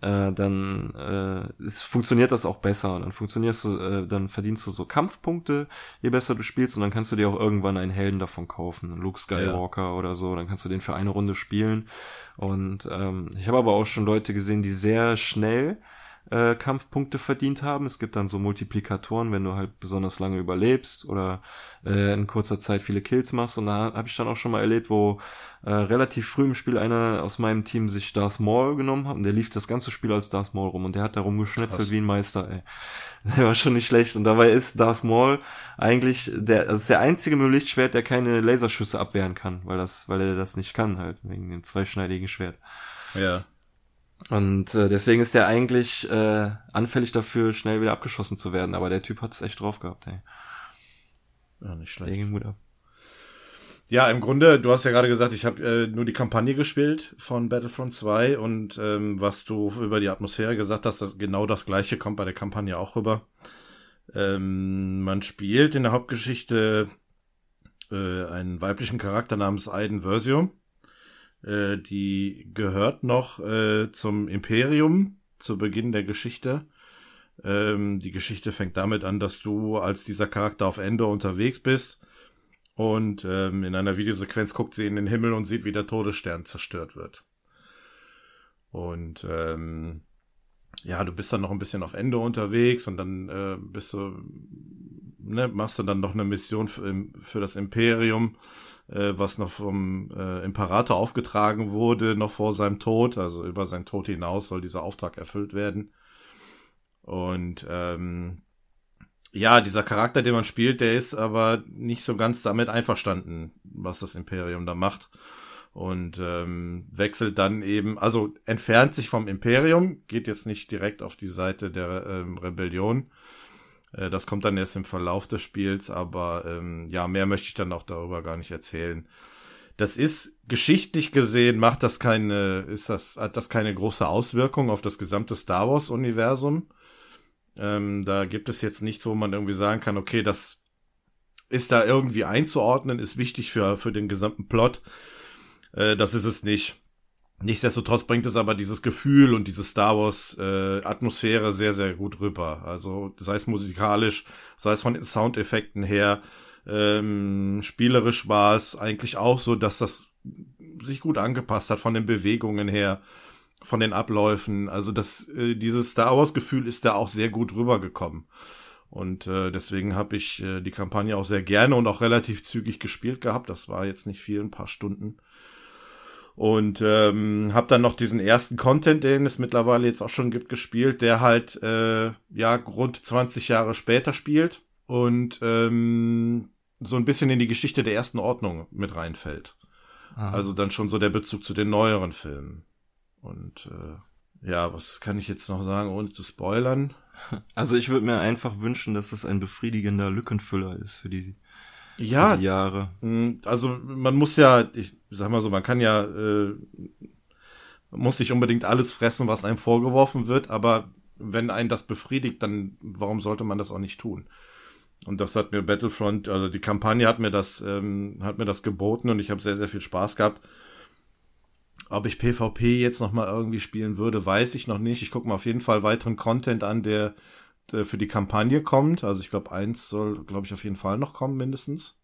B: äh, dann äh, es funktioniert das auch besser. Dann funktionierst du, äh, dann verdienst du so Kampfpunkte, je besser du spielst, und dann kannst du dir auch irgendwann einen Helden davon kaufen, Luke Skywalker ja. oder so. Dann kannst du den für eine Runde spielen. Und ähm, ich habe aber auch schon Leute gesehen, die sehr schnell äh, Kampfpunkte verdient haben. Es gibt dann so Multiplikatoren, wenn du halt besonders lange überlebst oder äh, in kurzer Zeit viele Kills machst. Und da habe ich dann auch schon mal erlebt, wo äh, relativ früh im Spiel einer aus meinem Team sich Darth Maul genommen hat und der lief das ganze Spiel als Darth Maul rum und der hat da rumgeschnetzelt Krass. wie ein Meister, ey. Der war schon nicht schlecht. Und dabei ist Darth Maul eigentlich der, das ist der einzige mit dem Lichtschwert, der keine Laserschüsse abwehren kann, weil das, weil er das nicht kann halt, wegen dem zweischneidigen Schwert.
C: Ja.
B: Und äh, deswegen ist er eigentlich äh, anfällig dafür, schnell wieder abgeschossen zu werden. Aber der Typ hat es echt drauf gehabt, ey.
C: Ja, nicht schlecht. Der Gut ab. Ja, im Grunde, du hast ja gerade gesagt, ich habe äh, nur die Kampagne gespielt von Battlefront 2 und ähm, was du über die Atmosphäre gesagt hast, das genau das gleiche kommt bei der Kampagne auch rüber. Ähm, man spielt in der Hauptgeschichte äh, einen weiblichen Charakter namens Aiden Versio äh, die gehört noch äh, zum Imperium zu Beginn der Geschichte. Ähm, die Geschichte fängt damit an, dass du als dieser Charakter auf Endor unterwegs bist und ähm, in einer Videosequenz guckt sie in den Himmel und sieht, wie der Todesstern zerstört wird. Und ähm, ja, du bist dann noch ein bisschen auf Ende unterwegs und dann äh, bist du, ne, machst du dann noch eine Mission für, für das Imperium, äh, was noch vom äh, Imperator aufgetragen wurde, noch vor seinem Tod. Also über seinen Tod hinaus soll dieser Auftrag erfüllt werden. Und ähm, ja, dieser Charakter, den man spielt, der ist aber nicht so ganz damit einverstanden, was das Imperium da macht und ähm, wechselt dann eben, also entfernt sich vom Imperium, geht jetzt nicht direkt auf die Seite der ähm, Rebellion. Äh, das kommt dann erst im Verlauf des Spiels, aber ähm, ja, mehr möchte ich dann auch darüber gar nicht erzählen. Das ist geschichtlich gesehen macht das keine, ist das hat das keine große Auswirkung auf das gesamte Star Wars Universum. Ähm, da gibt es jetzt nichts, wo man irgendwie sagen kann, okay, das ist da irgendwie einzuordnen, ist wichtig für für den gesamten Plot. Äh, das ist es nicht. Nichtsdestotrotz bringt es aber dieses Gefühl und diese Star Wars äh, Atmosphäre sehr, sehr gut rüber. Also sei es musikalisch, sei es von den Soundeffekten her, ähm, spielerisch war es eigentlich auch so, dass das sich gut angepasst hat von den Bewegungen her, von den Abläufen. Also das, äh, dieses Star Wars Gefühl ist da auch sehr gut rübergekommen. Und äh, deswegen habe ich äh, die Kampagne auch sehr gerne und auch relativ zügig gespielt gehabt. Das war jetzt nicht viel, ein paar Stunden. Und ähm, habe dann noch diesen ersten Content, den es mittlerweile jetzt auch schon gibt, gespielt, der halt äh, ja rund 20 Jahre später spielt und ähm, so ein bisschen in die Geschichte der ersten Ordnung mit reinfällt. Aha. Also dann schon so der Bezug zu den neueren Filmen. Und äh, ja, was kann ich jetzt noch sagen, ohne zu spoilern?
B: Also ich würde mir einfach wünschen, dass das ein befriedigender Lückenfüller ist für die
C: ja, die Jahre. Mm, also man muss ja, ich sag mal so, man kann ja, äh, muss nicht unbedingt alles fressen, was einem vorgeworfen wird, aber wenn einen das befriedigt, dann warum sollte man das auch nicht tun? Und das hat mir Battlefront, also die Kampagne hat mir das, ähm, hat mir das geboten und ich habe sehr, sehr viel Spaß gehabt. Ob ich PvP jetzt noch mal irgendwie spielen würde, weiß ich noch nicht. Ich gucke mir auf jeden Fall weiteren Content an, der für die Kampagne kommt. Also ich glaube, eins soll, glaube ich, auf jeden Fall noch kommen, mindestens.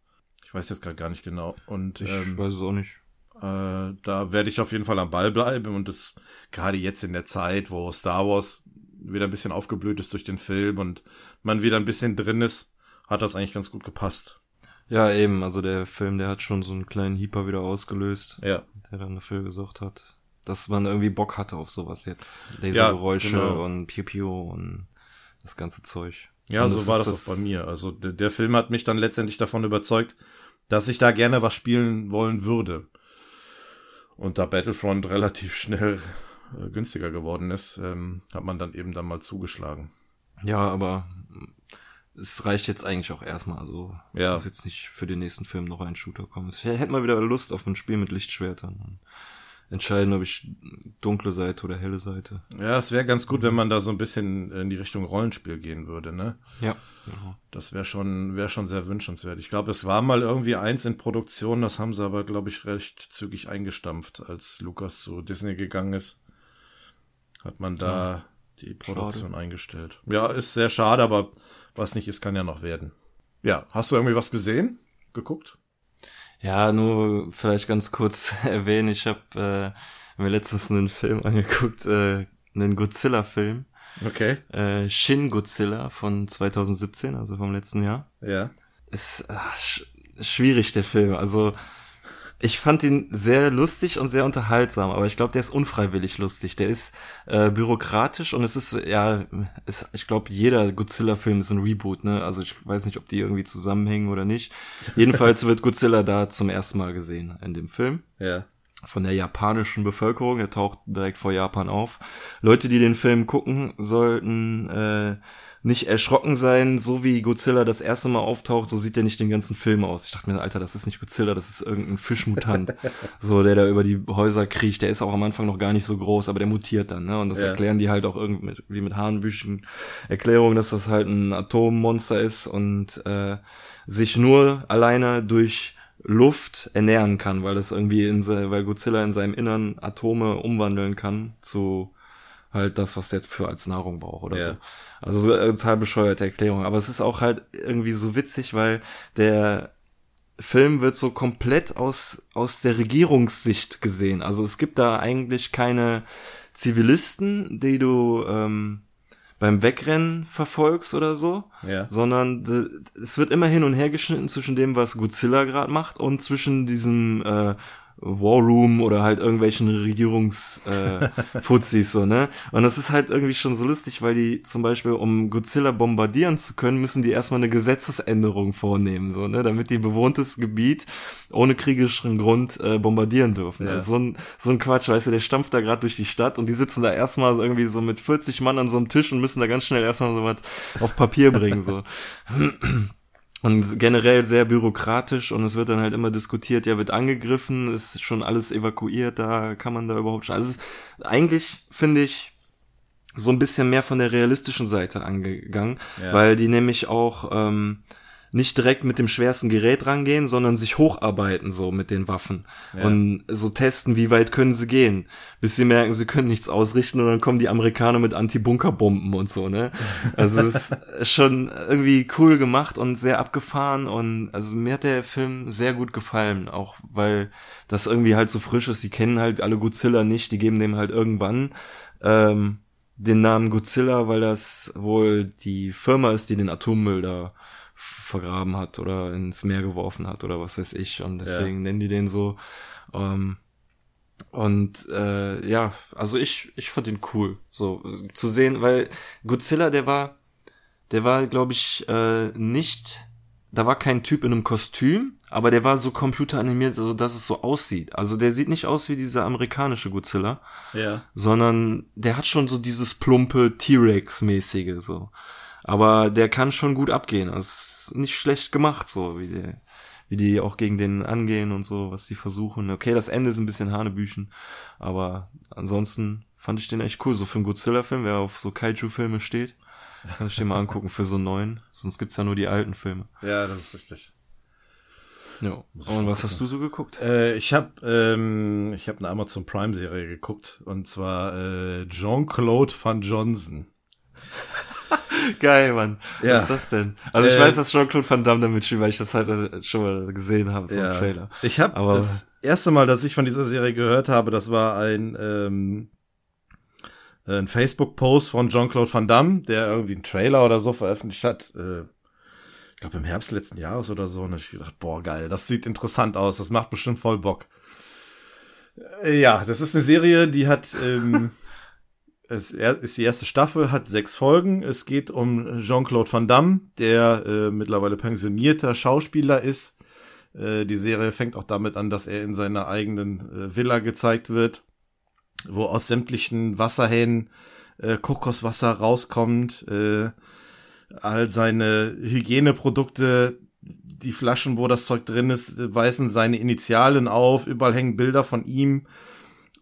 C: Ich weiß jetzt gerade gar nicht genau. Und
B: ich ähm, weiß es auch nicht.
C: Äh, da werde ich auf jeden Fall am Ball bleiben und das gerade jetzt in der Zeit, wo Star Wars wieder ein bisschen aufgeblüht ist durch den Film und man wieder ein bisschen drin ist, hat das eigentlich ganz gut gepasst.
B: Ja, eben, also der Film, der hat schon so einen kleinen Heeper wieder ausgelöst,
C: ja.
B: der dann dafür gesorgt hat, dass man irgendwie Bock hatte auf sowas jetzt. Lasergeräusche ja, genau. und Piu Piu und das ganze Zeug.
C: Ja, so war das, das auch bei mir. Also der, der Film hat mich dann letztendlich davon überzeugt, dass ich da gerne was spielen wollen würde. Und da Battlefront relativ schnell äh, günstiger geworden ist, ähm, hat man dann eben dann mal zugeschlagen.
B: Ja, aber es reicht jetzt eigentlich auch erstmal. Also
C: ja.
B: muss jetzt nicht für den nächsten Film noch ein Shooter kommen. Ich hätte mal wieder Lust auf ein Spiel mit Lichtschwertern entscheiden, ob ich dunkle Seite oder helle Seite.
C: Ja, es wäre ganz gut, wenn man da so ein bisschen in die Richtung Rollenspiel gehen würde, ne?
B: Ja.
C: Genau. Das wäre schon, wäre schon sehr wünschenswert. Ich glaube, es war mal irgendwie eins in Produktion, das haben sie aber, glaube ich, recht zügig eingestampft, als Lukas zu Disney gegangen ist. Hat man da ja. die Produktion schade. eingestellt. Ja, ist sehr schade, aber was nicht ist, kann ja noch werden. Ja, hast du irgendwie was gesehen? Geguckt?
B: Ja, nur vielleicht ganz kurz erwähnen, ich habe äh, mir letztens einen Film angeguckt, äh, einen Godzilla-Film.
C: Okay.
B: Äh, Shin Godzilla von 2017, also vom letzten Jahr.
C: Ja.
B: Ist ach, sch schwierig, der Film. Also ich fand ihn sehr lustig und sehr unterhaltsam, aber ich glaube, der ist unfreiwillig lustig. Der ist äh, bürokratisch und es ist, ja, ist, ich glaube, jeder Godzilla-Film ist ein Reboot, ne? Also ich weiß nicht, ob die irgendwie zusammenhängen oder nicht. Jedenfalls wird Godzilla da zum ersten Mal gesehen in dem Film.
C: Ja.
B: Von der japanischen Bevölkerung. Er taucht direkt vor Japan auf. Leute, die den Film gucken, sollten äh, nicht erschrocken sein, so wie Godzilla das erste Mal auftaucht, so sieht er nicht den ganzen Film aus. Ich dachte mir, Alter, das ist nicht Godzilla, das ist irgendein Fischmutant, so der da über die Häuser kriecht. Der ist auch am Anfang noch gar nicht so groß, aber der mutiert dann, ne? Und das ja. erklären die halt auch irgendwie mit, wie mit Hahnbüchen Erklärung, dass das halt ein Atommonster ist und äh, sich nur alleine durch Luft ernähren kann, weil das irgendwie in weil Godzilla in seinem Innern Atome umwandeln kann zu halt das, was er jetzt für als Nahrung braucht oder ja. so. Also so äh, total bescheuerte Erklärung. Aber es ist auch halt irgendwie so witzig, weil der Film wird so komplett aus, aus der Regierungssicht gesehen. Also es gibt da eigentlich keine Zivilisten, die du ähm, beim Wegrennen verfolgst oder so,
C: ja.
B: sondern es wird immer hin und her geschnitten zwischen dem, was Godzilla gerade macht und zwischen diesem äh, War Room oder halt irgendwelchen Regierungsfuzis äh, so, ne? Und das ist halt irgendwie schon so lustig, weil die zum Beispiel, um Godzilla bombardieren zu können, müssen die erstmal eine Gesetzesänderung vornehmen, so, ne? Damit die bewohntes Gebiet ohne kriegerischen Grund äh, bombardieren dürfen. Ja. Also so ein, so ein Quatsch, weißt du, der stampft da gerade durch die Stadt und die sitzen da erstmal irgendwie so mit 40 Mann an so einem Tisch und müssen da ganz schnell erstmal so was auf Papier bringen, so. Und generell sehr bürokratisch und es wird dann halt immer diskutiert, ja, wird angegriffen, ist schon alles evakuiert, da kann man da überhaupt schon. Also es ist eigentlich, finde ich, so ein bisschen mehr von der realistischen Seite angegangen, ja. weil die nämlich auch ähm, nicht direkt mit dem schwersten Gerät rangehen, sondern sich hocharbeiten so mit den Waffen ja. und so testen, wie weit können sie gehen, bis sie merken, sie können nichts ausrichten und dann kommen die Amerikaner mit Anti-Bunker-Bomben und so, ne? Also es ist schon irgendwie cool gemacht und sehr abgefahren und also mir hat der Film sehr gut gefallen, auch weil das irgendwie halt so frisch ist. Die kennen halt alle Godzilla nicht, die geben dem halt irgendwann ähm, den Namen Godzilla, weil das wohl die Firma ist, die den Atommüll da vergraben hat oder ins Meer geworfen hat oder was weiß ich. Und deswegen ja. nennen die den so. Ähm, und äh, ja, also ich, ich fand ihn cool, so zu sehen, weil Godzilla, der war, der war, glaube ich, äh, nicht, da war kein Typ in einem Kostüm, aber der war so computeranimiert, so dass es so aussieht. Also der sieht nicht aus wie dieser amerikanische Godzilla,
C: ja.
B: sondern der hat schon so dieses plumpe T-Rex-mäßige so. Aber der kann schon gut abgehen. Also ist nicht schlecht gemacht, so wie die, wie die auch gegen den angehen und so, was die versuchen. Okay, das Ende ist ein bisschen Hanebüchen, aber ansonsten fand ich den echt cool. So für einen Godzilla-Film, wer auf so Kaiju-Filme steht, kann ich den mal angucken für so einen neuen. Sonst gibt's ja nur die alten Filme.
C: Ja, das ist richtig.
B: Ja. Und was gucken. hast du so geguckt?
C: Äh, ich habe ähm, ich habe eine Amazon Prime Serie geguckt und zwar äh, Jean-Claude Van Johnson.
B: Geil, Mann. Ja. Was ist das denn? Also ich äh, weiß, dass Jean-Claude Van Damme damit spielt, weil ich das halt schon mal gesehen habe, so ja. im Trailer.
C: Ich habe das erste Mal, dass ich von dieser Serie gehört habe, das war ein ähm, ein Facebook-Post von Jean-Claude Van Damme, der irgendwie einen Trailer oder so veröffentlicht hat. Äh, ich glaube im Herbst letzten Jahres oder so. Und ich gedacht, boah, geil, das sieht interessant aus, das macht bestimmt voll Bock. Äh, ja, das ist eine Serie, die hat ähm, es ist die erste Staffel, hat sechs Folgen. Es geht um Jean-Claude Van Damme, der äh, mittlerweile pensionierter Schauspieler ist. Äh, die Serie fängt auch damit an, dass er in seiner eigenen äh, Villa gezeigt wird, wo aus sämtlichen Wasserhähnen äh, Kokoswasser rauskommt. Äh, all seine Hygieneprodukte, die Flaschen, wo das Zeug drin ist, weisen seine Initialen auf. Überall hängen Bilder von ihm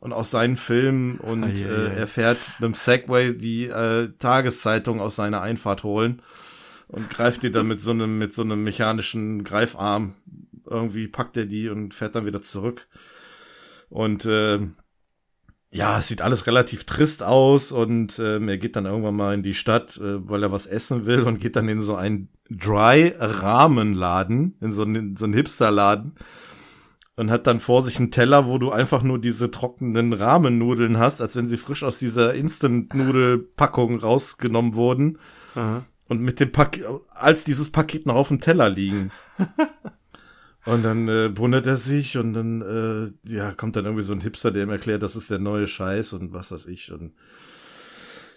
C: und aus seinen Filmen und ah, yeah, yeah. Äh, er fährt mit dem Segway die äh, Tageszeitung aus seiner Einfahrt holen und greift die dann mit so einem mit so einem mechanischen Greifarm. Irgendwie packt er die und fährt dann wieder zurück. Und äh, ja, es sieht alles relativ trist aus und ähm, er geht dann irgendwann mal in die Stadt, äh, weil er was essen will und geht dann in so einen Dry-Rahmenladen, in so einen, so einen Hipster-Laden und hat dann vor sich einen Teller, wo du einfach nur diese trockenen Rahmennudeln hast, als wenn sie frisch aus dieser Instant-Nudel-Packung rausgenommen wurden. Aha. Und mit dem Paket, als dieses Paket noch auf dem Teller liegen. und dann äh, wundert er sich und dann äh, ja kommt dann irgendwie so ein Hipster, der ihm erklärt, das ist der neue Scheiß und was weiß ich und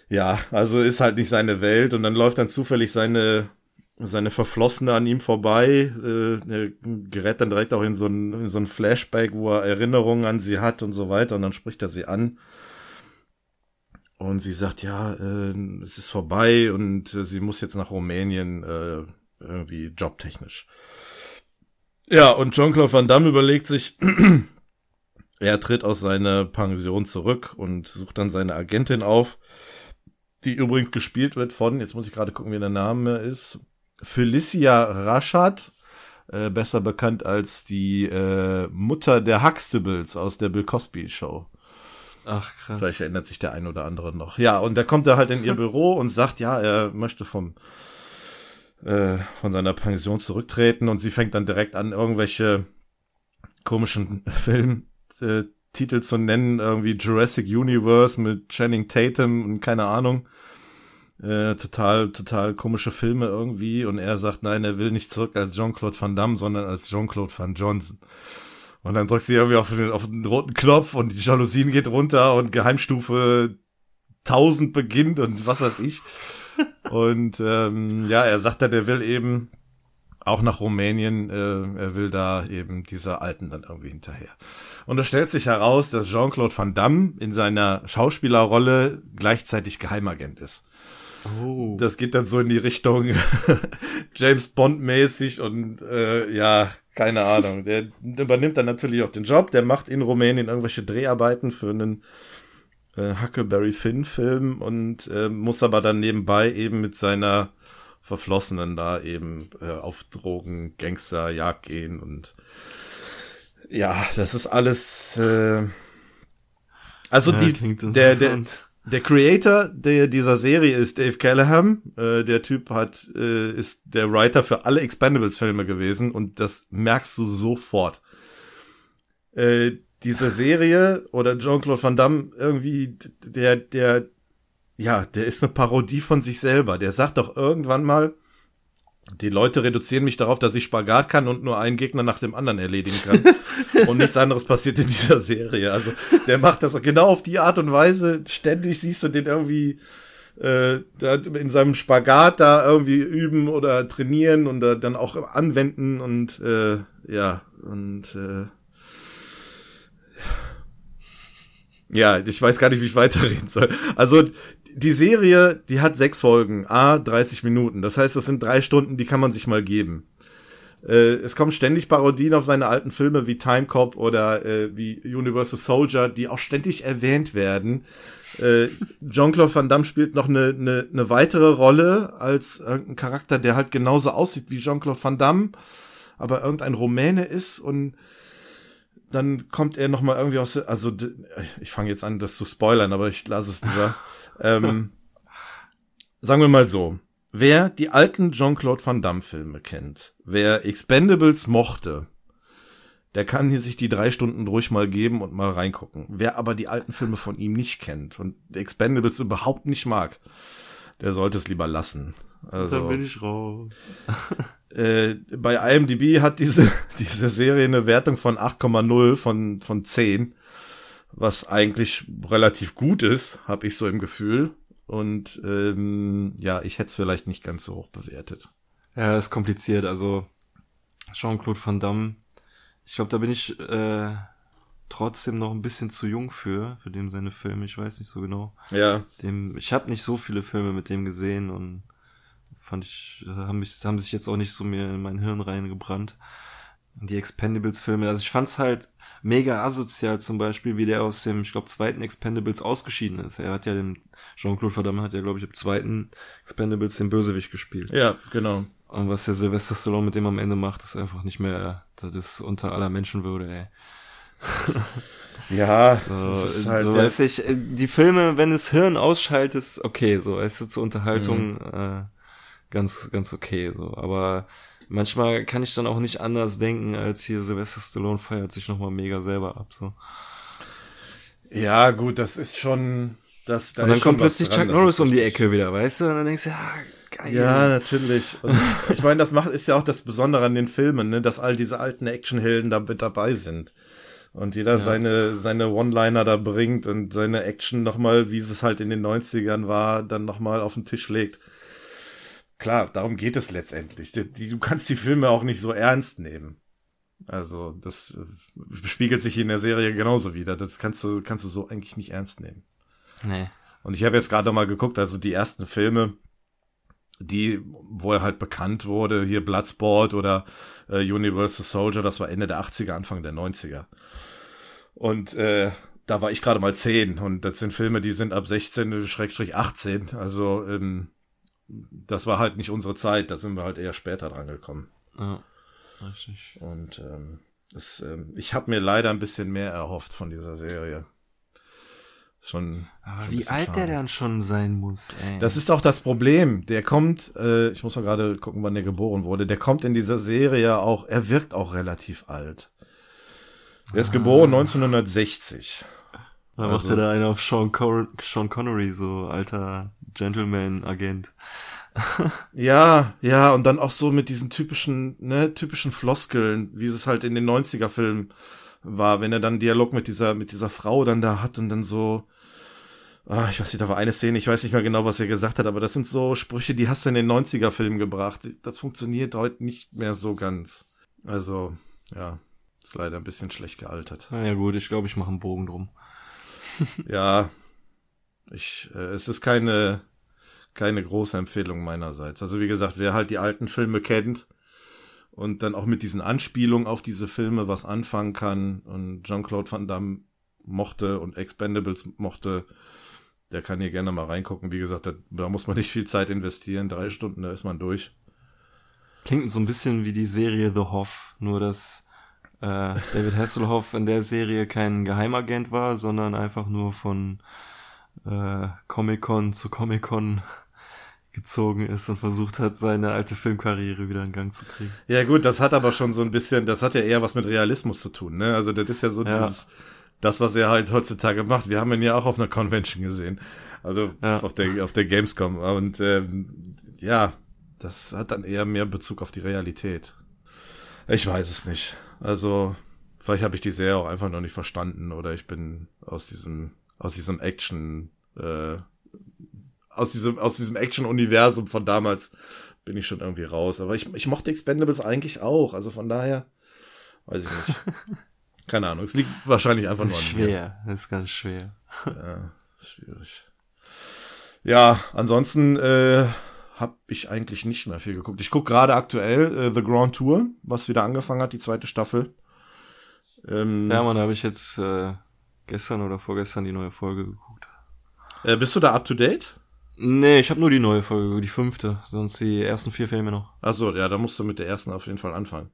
C: ja, also ist halt nicht seine Welt und dann läuft dann zufällig seine seine Verflossene an ihm vorbei, äh, er gerät dann direkt auch in so, ein, in so ein Flashback, wo er Erinnerungen an sie hat und so weiter und dann spricht er sie an und sie sagt, ja, äh, es ist vorbei und äh, sie muss jetzt nach Rumänien äh, irgendwie jobtechnisch. Ja, und Jean-Claude Van Damme überlegt sich, er tritt aus seiner Pension zurück und sucht dann seine Agentin auf, die übrigens gespielt wird von, jetzt muss ich gerade gucken, wie der Name ist, Felicia Rashad, äh, besser bekannt als die äh, Mutter der Huxtables aus der Bill Cosby Show. Ach, krass. Vielleicht erinnert sich der ein oder andere noch. Ja, und da kommt er halt in ihr Büro und sagt, ja, er möchte vom äh, von seiner Pension zurücktreten und sie fängt dann direkt an, irgendwelche komischen Filmtitel äh, zu nennen, irgendwie Jurassic Universe mit Channing Tatum und keine Ahnung. Äh, total, total komische Filme irgendwie und er sagt, nein, er will nicht zurück als Jean-Claude Van Damme, sondern als Jean-Claude Van Johnson. Und dann drückt sie irgendwie auf den, auf den roten Knopf und die Jalousien geht runter und Geheimstufe 1000 beginnt und was weiß ich. und ähm, ja, er sagt dann, er will eben auch nach Rumänien, äh, er will da eben dieser Alten dann irgendwie hinterher. Und es stellt sich heraus, dass Jean-Claude Van Damme in seiner Schauspielerrolle gleichzeitig Geheimagent ist. Oh. Das geht dann so in die Richtung James Bond mäßig und äh, ja, keine Ahnung. Der übernimmt dann natürlich auch den Job. Der macht in Rumänien irgendwelche Dreharbeiten für einen äh, Huckleberry Finn Film und äh, muss aber dann nebenbei eben mit seiner Verflossenen da eben äh, auf Drogen, Gangster, Jagd gehen und ja, das ist alles. Äh, also ja, die, der, der, der Creator der, dieser Serie ist Dave Callahan. Äh, der Typ hat äh, ist der Writer für alle Expendables-Filme gewesen und das merkst du sofort. Äh, diese Serie oder Jean-Claude Van Damme irgendwie der der ja der ist eine Parodie von sich selber. Der sagt doch irgendwann mal die Leute reduzieren mich darauf, dass ich Spagat kann und nur einen Gegner nach dem anderen erledigen kann. und nichts anderes passiert in dieser Serie. Also der macht das genau auf die Art und Weise. Ständig siehst du den irgendwie äh, in seinem Spagat da irgendwie üben oder trainieren und dann auch anwenden und äh, ja und äh, ja, ich weiß gar nicht, wie ich weiterreden soll. Also die Serie, die hat sechs Folgen, a 30 Minuten. Das heißt, das sind drei Stunden, die kann man sich mal geben. Äh, es kommen ständig Parodien auf seine alten Filme wie Time Cop oder äh, wie Universal Soldier, die auch ständig erwähnt werden. Äh, Jean-Claude Van Damme spielt noch eine, eine, eine weitere Rolle als irgendein Charakter, der halt genauso aussieht wie Jean-Claude Van Damme, aber irgendein Rumäne ist und dann kommt er noch mal irgendwie aus, also ich fange jetzt an, das zu spoilern, aber ich lasse es lieber. ähm, sagen wir mal so, wer die alten Jean-Claude Van Damme Filme kennt, wer Expendables mochte, der kann hier sich die drei Stunden ruhig mal geben und mal reingucken. Wer aber die alten Filme von ihm nicht kennt und Expendables überhaupt nicht mag, der sollte es lieber lassen.
B: Also, Dann bin ich raus.
C: äh, bei IMDb hat diese, diese Serie eine Wertung von 8,0 von, von 10 was eigentlich relativ gut ist, habe ich so im Gefühl. Und ähm, ja, ich hätte es vielleicht nicht ganz so hoch bewertet.
B: Ja, ist kompliziert. Also Jean-Claude Van Damme, ich glaube, da bin ich äh, trotzdem noch ein bisschen zu jung für, für dem seine Filme. Ich weiß nicht so genau.
C: Ja.
B: Dem, ich habe nicht so viele Filme mit dem gesehen und fand ich, haben, mich, haben sich jetzt auch nicht so mir in mein Hirn reingebrannt die Expendables-Filme. Also ich fand's halt mega asozial zum Beispiel, wie der aus dem, ich glaube, zweiten Expendables ausgeschieden ist. Er hat ja den, Jean-Claude Van Damme hat ja, glaube ich, im zweiten Expendables den Bösewicht gespielt.
C: Ja, genau.
B: Und was der Sylvester Stallone mit dem am Ende macht, ist einfach nicht mehr, das ist unter aller Menschenwürde, ey.
C: Ja,
B: so, das ist halt so, weiß ich, die Filme, wenn das Hirn ausschaltet, ist okay, so, weißt du, zur Unterhaltung mhm. äh, ganz, ganz okay, so, aber manchmal kann ich dann auch nicht anders denken, als hier Sylvester Stallone feiert sich nochmal mega selber ab, so.
C: Ja, gut, das ist schon, das,
B: da Und dann kommt plötzlich dran, Chuck Norris um die Ecke wieder, weißt du? Und dann denkst du, ja,
C: geil. Ja, natürlich. Und ich meine, das macht, ist ja auch das Besondere an den Filmen, ne, dass all diese alten Actionhelden da mit dabei sind. Und jeder ja. seine, seine One-Liner da bringt und seine Action nochmal, wie es halt in den 90ern war, dann nochmal auf den Tisch legt. Klar, darum geht es letztendlich. Du kannst die Filme auch nicht so ernst nehmen. Also, das äh, spiegelt sich in der Serie genauso wieder. Das kannst du, kannst du so eigentlich nicht ernst nehmen.
B: Nee.
C: Und ich habe jetzt gerade mal geguckt, also die ersten Filme, die, wo er halt bekannt wurde, hier Bloodsport oder äh, Universal Soldier, das war Ende der 80er, Anfang der 90er. Und äh, da war ich gerade mal 10 und das sind Filme, die sind ab 16, Schrägstrich 18. Also ähm, das war halt nicht unsere Zeit, da sind wir halt eher später dran gekommen.
B: Ja, richtig.
C: Und ähm, das, ähm, ich habe mir leider ein bisschen mehr erhofft von dieser Serie. Schon.
B: Aber
C: schon ein
B: wie alt
C: schade.
B: der dann schon sein muss, ey.
C: Das ist auch das Problem. Der kommt, äh, ich muss mal gerade gucken, wann der geboren wurde. Der kommt in dieser Serie auch, er wirkt auch relativ alt. Er ist geboren 1960.
B: da macht
C: also-
B: er da einen auf Sean, Cor Sean Connery, so alter Gentleman-Agent.
C: Ja, ja, und dann auch so mit diesen typischen, ne, typischen Floskeln, wie es halt in den 90er Filmen war, wenn er dann Dialog mit dieser, mit dieser Frau dann da hat und dann so, ah, ich weiß nicht, da war eine Szene, ich weiß nicht mehr genau, was er gesagt hat, aber das sind so Sprüche, die hast du in den 90er Filmen gebracht. Das funktioniert heute nicht mehr so ganz. Also, ja, ist leider ein bisschen schlecht gealtert.
B: Naja gut, ich glaube, ich mache einen Bogen drum.
C: Ja, ich, äh, es ist keine, keine große Empfehlung meinerseits. Also wie gesagt, wer halt die alten Filme kennt und dann auch mit diesen Anspielungen auf diese Filme was anfangen kann und Jean-Claude Van Damme mochte und Expendables mochte, der kann hier gerne mal reingucken. Wie gesagt, da, da muss man nicht viel Zeit investieren. Drei Stunden, da ist man durch.
B: Klingt so ein bisschen wie die Serie The Hoff, nur dass äh, David Hasselhoff in der Serie kein Geheimagent war, sondern einfach nur von äh, Comic-Con zu Comic-Con gezogen ist und versucht hat, seine alte Filmkarriere wieder in Gang zu kriegen.
C: Ja gut, das hat aber schon so ein bisschen, das hat ja eher was mit Realismus zu tun, ne? Also das ist ja so
B: Ja.
C: dieses, das, was er halt heutzutage macht. Wir haben ihn ja auch auf einer Convention gesehen. Also
B: Ja.
C: auf der auf der Gamescom. Und ähm, ja, das hat dann eher mehr Bezug auf die Realität. Ich weiß es nicht. Also, vielleicht habe ich die Serie auch einfach noch nicht verstanden oder ich bin aus diesem, aus diesem Action, äh, aus diesem, aus diesem Action-Universum von damals bin ich schon irgendwie raus. Aber ich, ich mochte Expendables eigentlich auch. Also von daher, weiß ich nicht. Keine Ahnung. Es liegt wahrscheinlich einfach nur an mir.
B: schwer, das ist ganz schwer.
C: Ja, schwierig. Ja, ansonsten äh, habe ich eigentlich nicht mehr viel geguckt. Ich gucke gerade aktuell äh, The Grand Tour, was wieder angefangen hat, die zweite Staffel. Ähm,
B: Ja, Mann, da habe ich jetzt äh, gestern oder vorgestern die neue Folge geguckt.
C: Äh, bist du da up to date?
B: Nee, ich habe nur die neue Folge, die fünfte, sonst die ersten vier Filme noch.
C: Achso, ja, da musst du mit der ersten auf jeden Fall anfangen.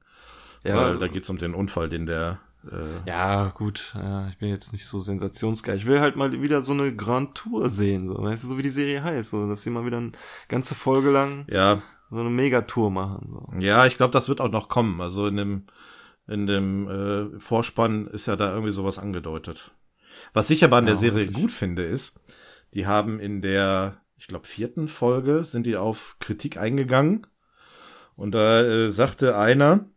B: Ja,
C: Weil da geht's um den Unfall, den der äh,
B: ja, gut, ja, ich bin jetzt nicht so sensationsgeil. Ich will halt mal wieder so eine Grand Tour sehen, so, weißt du, so wie die Serie heißt, so, dass sie mal wieder eine ganze Folge lang
C: ja,
B: so eine Megatour machen, so.
C: Ja, ich glaube, das wird auch noch kommen. Also in dem, in dem äh, Vorspann ist ja da irgendwie sowas angedeutet. Was ich aber an der
B: Ja,
C: Serie gut finde, ist, die haben in der, ich glaube, vierten Folge sind die auf Kritik eingegangen. Und da äh, sagte einer,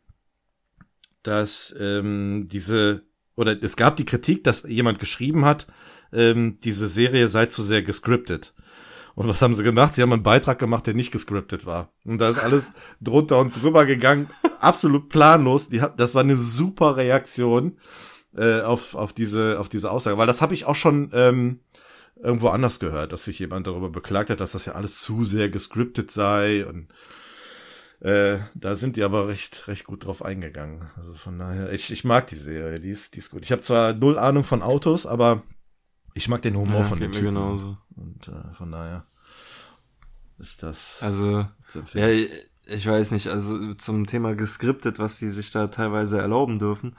C: dass ähm, diese, oder es gab die Kritik, dass jemand geschrieben hat, ähm, diese Serie sei zu sehr gescriptet. Und was haben sie gemacht? Sie haben einen Beitrag gemacht, der nicht gescriptet war. Und da ist alles drunter und drüber gegangen. Absolut planlos. Die hat, das war eine super Reaktion äh, auf, auf, diese, auf diese Aussage. Weil das habe ich auch schon ähm, irgendwo anders gehört, dass sich jemand darüber beklagt hat, dass das ja alles zu sehr gescriptet sei. Und äh, da sind die aber recht, recht gut drauf eingegangen. Also von daher, ich, ich mag die Serie, die ist, die ist gut. Ich habe zwar null Ahnung von Autos, aber ich mag den Humor
B: Ja,
C: von
B: mir
C: Typen.
B: genauso.
C: Und äh, von daher ist das
B: Also,
C: zu
B: ja, ich weiß nicht, also zum Thema geskriptet, was die sich da teilweise erlauben dürfen.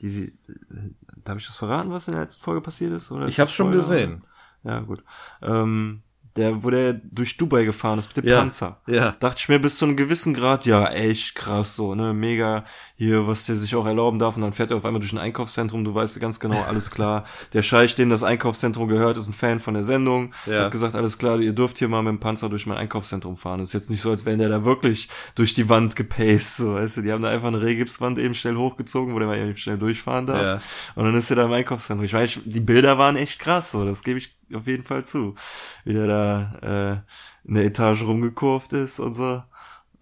B: Die, sie- äh, darf ich das verraten, was in der letzten Folge passiert ist? Oder
C: ich habe schon gesehen.
B: Ja, gut. Ähm, der, wo der durch Dubai gefahren ist mit dem
C: Ja.
B: Panzer.
C: Ja.
B: Dachte ich mir bis zu einem gewissen Grad, ja, echt krass, so, ne, mega, hier, was der sich auch erlauben darf, und dann fährt er auf einmal durch ein Einkaufszentrum, du weißt ganz genau, alles klar, der Scheich, dem das Einkaufszentrum gehört, ist ein Fan von der Sendung,
C: Ja.
B: hat gesagt, alles klar, ihr dürft hier mal mit dem Panzer durch mein Einkaufszentrum fahren, ist jetzt nicht so, als wäre der da wirklich durch die Wand gepaced, so, weißt du, die haben da einfach eine Rehgipswand eben schnell hochgezogen, wo der mal eben schnell durchfahren darf,
C: Ja.
B: und dann ist er da im Einkaufszentrum, ich weiß, die Bilder waren echt krass, so, das gebe ich auf jeden Fall zu, wie der da, äh, in der Etage rumgekurvt ist und so.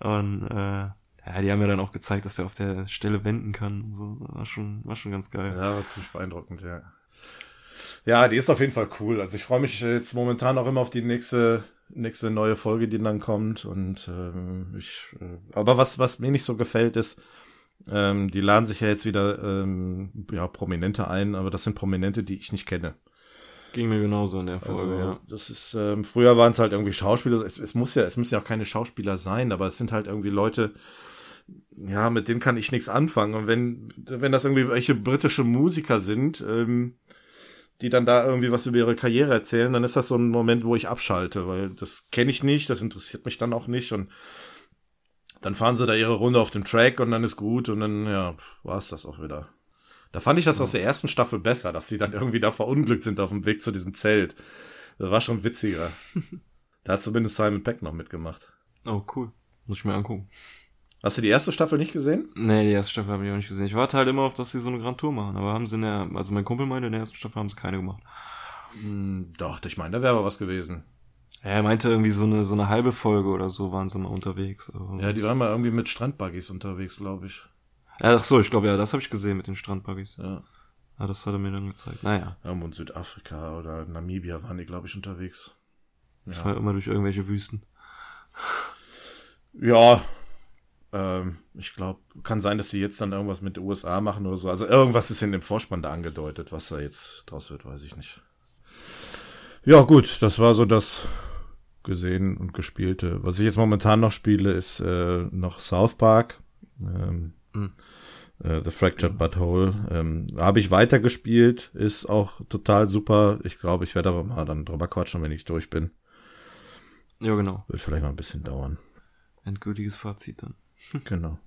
B: Und äh, ja, die haben ja dann auch gezeigt, dass er auf der Stelle wenden kann. Und so. War schon, war schon ganz geil.
C: Ja, war ziemlich beeindruckend, ja. Ja, die ist auf jeden Fall cool. Also ich freue mich jetzt momentan auch immer auf die nächste nächste neue Folge, die dann kommt. Und ähm, ich, äh, aber was was mir nicht so gefällt ist, ähm, die laden sich ja jetzt wieder ähm, ja Prominente ein, aber das sind Prominente, die ich nicht kenne.
B: Ging mir genauso in der Folge,
C: Also,
B: ja.
C: das ist, ähm, früher waren es halt irgendwie Schauspieler, es, es muss ja, es müssen ja auch keine Schauspieler sein, aber es sind halt irgendwie Leute, ja, mit denen kann ich nichts anfangen. Und wenn, wenn das irgendwie welche britische Musiker sind, ähm, die dann da irgendwie was über ihre Karriere erzählen, dann ist das so ein Moment, wo ich abschalte, weil das kenne ich nicht, das interessiert mich dann auch nicht und dann fahren sie da ihre Runde auf dem Track und dann ist gut und dann, ja, war es das auch wieder. Da fand ich das aus der ersten Staffel besser, dass sie dann irgendwie da verunglückt sind auf dem Weg zu diesem Zelt. Das war schon witziger. da hat zumindest Simon Peck noch mitgemacht.
B: Oh, cool. Muss ich mir angucken.
C: Hast du die erste Staffel nicht gesehen?
B: Nee, die erste Staffel habe ich auch nicht gesehen. Ich warte halt immer auf, dass sie so eine Grand Tour machen. Aber haben sie in der, also mein Kumpel meinte, in der ersten Staffel haben sie keine gemacht.
C: Hm, doch, ich meine, da wäre aber was gewesen.
B: Ja, er meinte irgendwie so eine, so eine halbe Folge oder so waren sie mal unterwegs.
C: ja, die waren mal irgendwie mit Strandbuggies unterwegs, glaube ich.
B: Ja, ach so, ich glaube, ja, das habe ich gesehen mit den Strandbuggies. Ja. Ja, das hat er mir dann gezeigt. Naja.
C: Ja, und Südafrika oder Namibia waren die, glaube ich, unterwegs.
B: Ja. Ich fahre immer durch irgendwelche Wüsten.
C: Ja, ähm, ich glaube, kann sein, dass sie jetzt dann irgendwas mit den USA machen oder so. Also irgendwas ist in dem Vorspann da angedeutet. Was da jetzt draus wird, weiß ich nicht. Ja, gut, das war so das gesehen und gespielte. Was ich jetzt momentan noch spiele, ist äh, noch South Park. Ähm, mhm. äh, The Fractured Butthole. Ähm, Habe ich weitergespielt, ist auch total super. Ich glaube, ich werde aber mal dann drüber quatschen, wenn ich durch bin.
B: Ja, genau.
C: Wird vielleicht noch ein bisschen dauern.
B: Endgültiges Fazit dann.
C: Genau.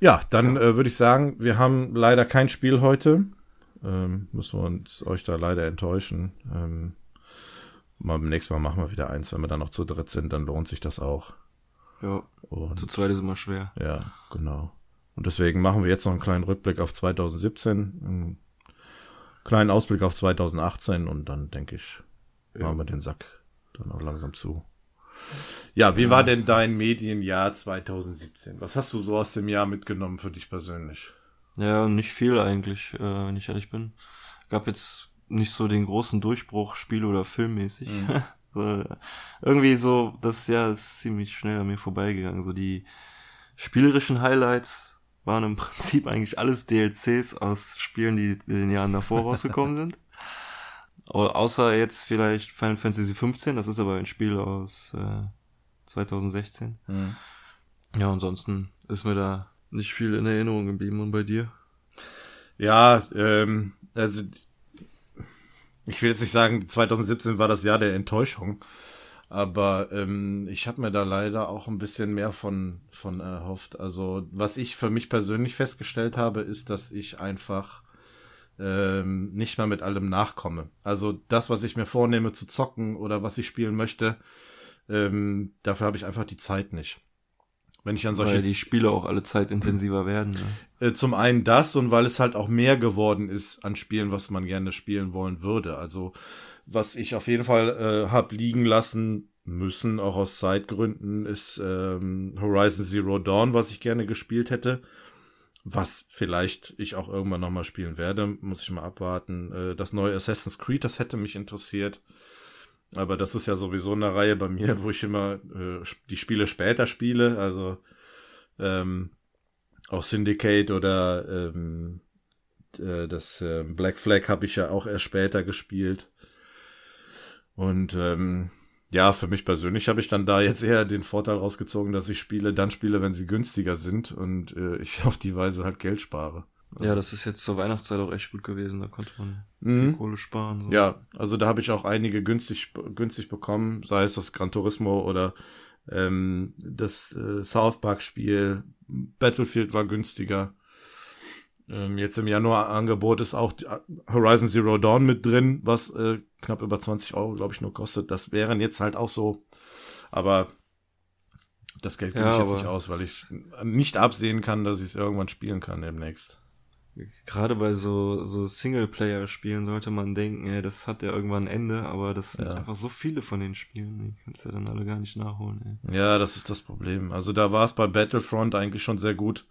C: Ja, dann äh, würde ich sagen, wir haben leider kein Spiel heute. Ähm, müssen wir uns euch da leider enttäuschen. Ähm, mal beim nächsten Mal machen wir wieder eins, wenn wir dann noch zu dritt sind, dann lohnt sich das auch.
B: Ja. Und, zu zweit ist immer schwer.
C: Ja, genau. Und deswegen machen wir jetzt noch einen kleinen Rückblick auf 2017, einen kleinen Ausblick auf 2018 und dann denke ich, ja. machen wir den Sack dann auch langsam zu. Ja, wie war denn dein Medienjahr 2017? Was hast du so aus dem Jahr mitgenommen für dich persönlich?
B: Ja, nicht viel eigentlich, äh, wenn ich ehrlich bin. Gab jetzt nicht so den großen Durchbruch Spiel- oder Filmmäßig. Mhm. so, irgendwie so, das Jahr ist ziemlich schnell an mir vorbeigegangen. So die spielerischen Highlights waren im Prinzip eigentlich alles DLCs aus Spielen, die in den Jahren davor rausgekommen sind. Außer jetzt vielleicht Final Fantasy 15, das ist aber ein Spiel aus äh, 2016. Mhm. Ja, ansonsten ist mir da nicht viel in Erinnerung geblieben. Und bei dir?
C: Ja, ähm, also ich will jetzt nicht sagen, 2017 war das Jahr der Enttäuschung, aber ähm, ich habe mir da leider auch ein bisschen mehr von von erhofft. Also was ich für mich persönlich festgestellt habe, ist, dass ich einfach ähm, nicht mehr mit allem nachkomme. Also das, was ich mir vornehme zu zocken oder was ich spielen möchte, ähm, dafür habe ich einfach die Zeit nicht. Wenn ich an solche
B: weil die Spiele auch alle zeitintensiver werden.
C: Ne? Äh, zum einen das und weil es halt auch mehr geworden ist an Spielen, was man gerne spielen wollen würde. Also was ich auf jeden Fall äh, hab liegen lassen müssen, auch aus Zeitgründen, ist ähm, Horizon Zero Dawn, was ich gerne gespielt hätte was vielleicht ich auch irgendwann nochmal spielen werde, muss ich mal abwarten. Äh, das neue Assassin's Creed, das hätte mich interessiert. Aber das ist ja sowieso eine Reihe bei mir, wo ich immer äh, die Spiele später spiele. Also ähm, auch Syndicate oder ähm, äh, das äh, Black Flag habe ich ja auch erst später gespielt. Und ähm, ja, für mich persönlich habe ich dann da jetzt eher den Vorteil rausgezogen, dass ich Spiele dann spiele, wenn sie günstiger sind und äh, ich auf die Weise halt Geld spare.
B: Also, ja, das ist jetzt zur Weihnachtszeit auch echt gut gewesen, da konnte man mhm. Kohle sparen.
C: So. Ja, also da habe ich auch einige günstig, günstig bekommen, sei es das Gran Turismo oder ähm, das äh, South Park Spiel. Battlefield war günstiger. Ähm, jetzt im Januar Angebot ist auch Horizon Zero Dawn mit drin, was äh, knapp über 20 Euro, glaube ich, nur kostet. Das wären jetzt halt auch so. Aber das Geld gebe ja, ich jetzt nicht aus, weil ich nicht absehen kann, dass ich es irgendwann spielen kann demnächst.
B: Gerade bei so, so Singleplayer-Spielen sollte man denken, ey, das hat ja irgendwann ein Ende, aber das sind ja. einfach so viele von den Spielen, die kannst du ja dann alle gar nicht nachholen,
C: ey. Ja, das ist das Problem. Also da war es bei Battlefront eigentlich schon sehr gut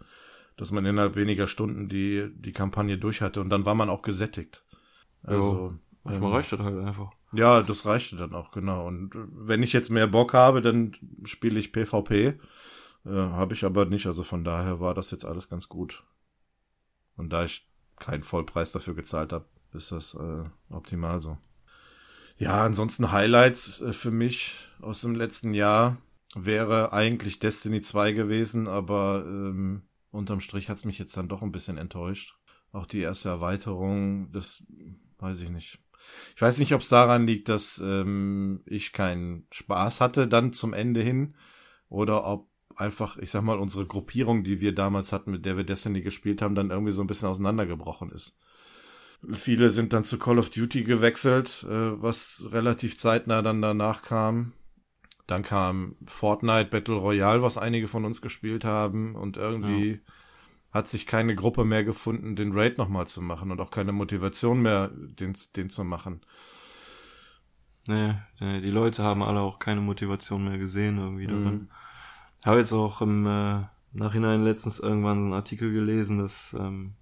C: dass man innerhalb weniger Stunden die, die Kampagne durch hatte und dann war man auch gesättigt.
B: Also. Manchmal ähm, reicht das halt einfach.
C: Ja, das reichte dann auch, genau. Und wenn ich jetzt mehr Bock habe, dann spiele ich PvP. Äh, habe ich aber nicht, also von daher war das jetzt alles ganz gut. Und da ich keinen Vollpreis dafür gezahlt habe, ist das äh, optimal so. Ja, ansonsten Highlights äh, für mich aus dem letzten Jahr wäre eigentlich Destiny 2 gewesen, aber ähm, unterm Strich hat's mich jetzt dann doch ein bisschen enttäuscht. Auch die erste Erweiterung, das weiß ich nicht. Ich weiß nicht, ob es daran liegt, dass ähm, ich keinen Spaß hatte dann zum Ende hin oder ob einfach, ich sag mal, unsere Gruppierung, die wir damals hatten, mit der wir Destiny gespielt haben, dann irgendwie so ein bisschen auseinandergebrochen ist. Viele sind dann zu Call of Duty gewechselt, äh, was relativ zeitnah dann danach kam. Dann kam Fortnite Battle Royale, was einige von uns gespielt haben und irgendwie ja. hat sich keine Gruppe mehr gefunden, den Raid nochmal zu machen und auch keine Motivation mehr, den, den zu machen.
B: Nee, nee, die Leute haben alle auch keine Motivation mehr gesehen irgendwie darin. Mhm. Habe jetzt auch im äh, Nachhinein letztens irgendwann einen Artikel gelesen, dass ähm,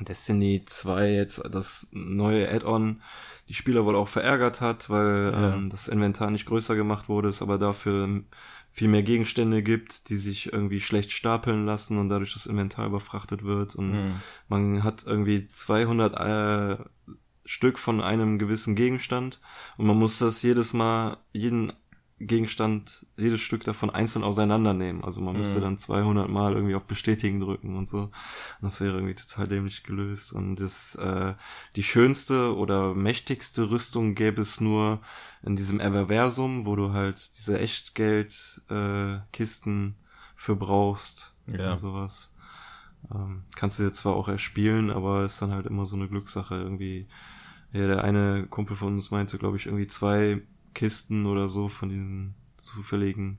B: Destiny 2 jetzt das neue Add-on die Spieler wohl auch verärgert hat, weil ja. ähm, das Inventar nicht größer gemacht wurde, es aber dafür viel mehr Gegenstände gibt, die sich irgendwie schlecht stapeln lassen und dadurch das Inventar überfrachtet wird und mhm. man hat irgendwie 200 äh, Stück von einem gewissen Gegenstand und man muss das jedes Mal, jeden Gegenstand, jedes Stück davon einzeln auseinandernehmen. Also man müsste mhm. dann 200 Mal irgendwie auf Bestätigen drücken und so. Und das wäre irgendwie total dämlich gelöst. Und das, äh, die schönste oder mächtigste Rüstung gäbe es nur in diesem Everversum, wo du halt diese Echtgeld-Kisten äh, für brauchst ja. und sowas. Ähm, kannst du jetzt zwar auch erspielen, aber ist dann halt immer so eine Glückssache irgendwie. Ja, der eine Kumpel von uns meinte, glaube ich, irgendwie zwei Kisten oder so von diesen zufälligen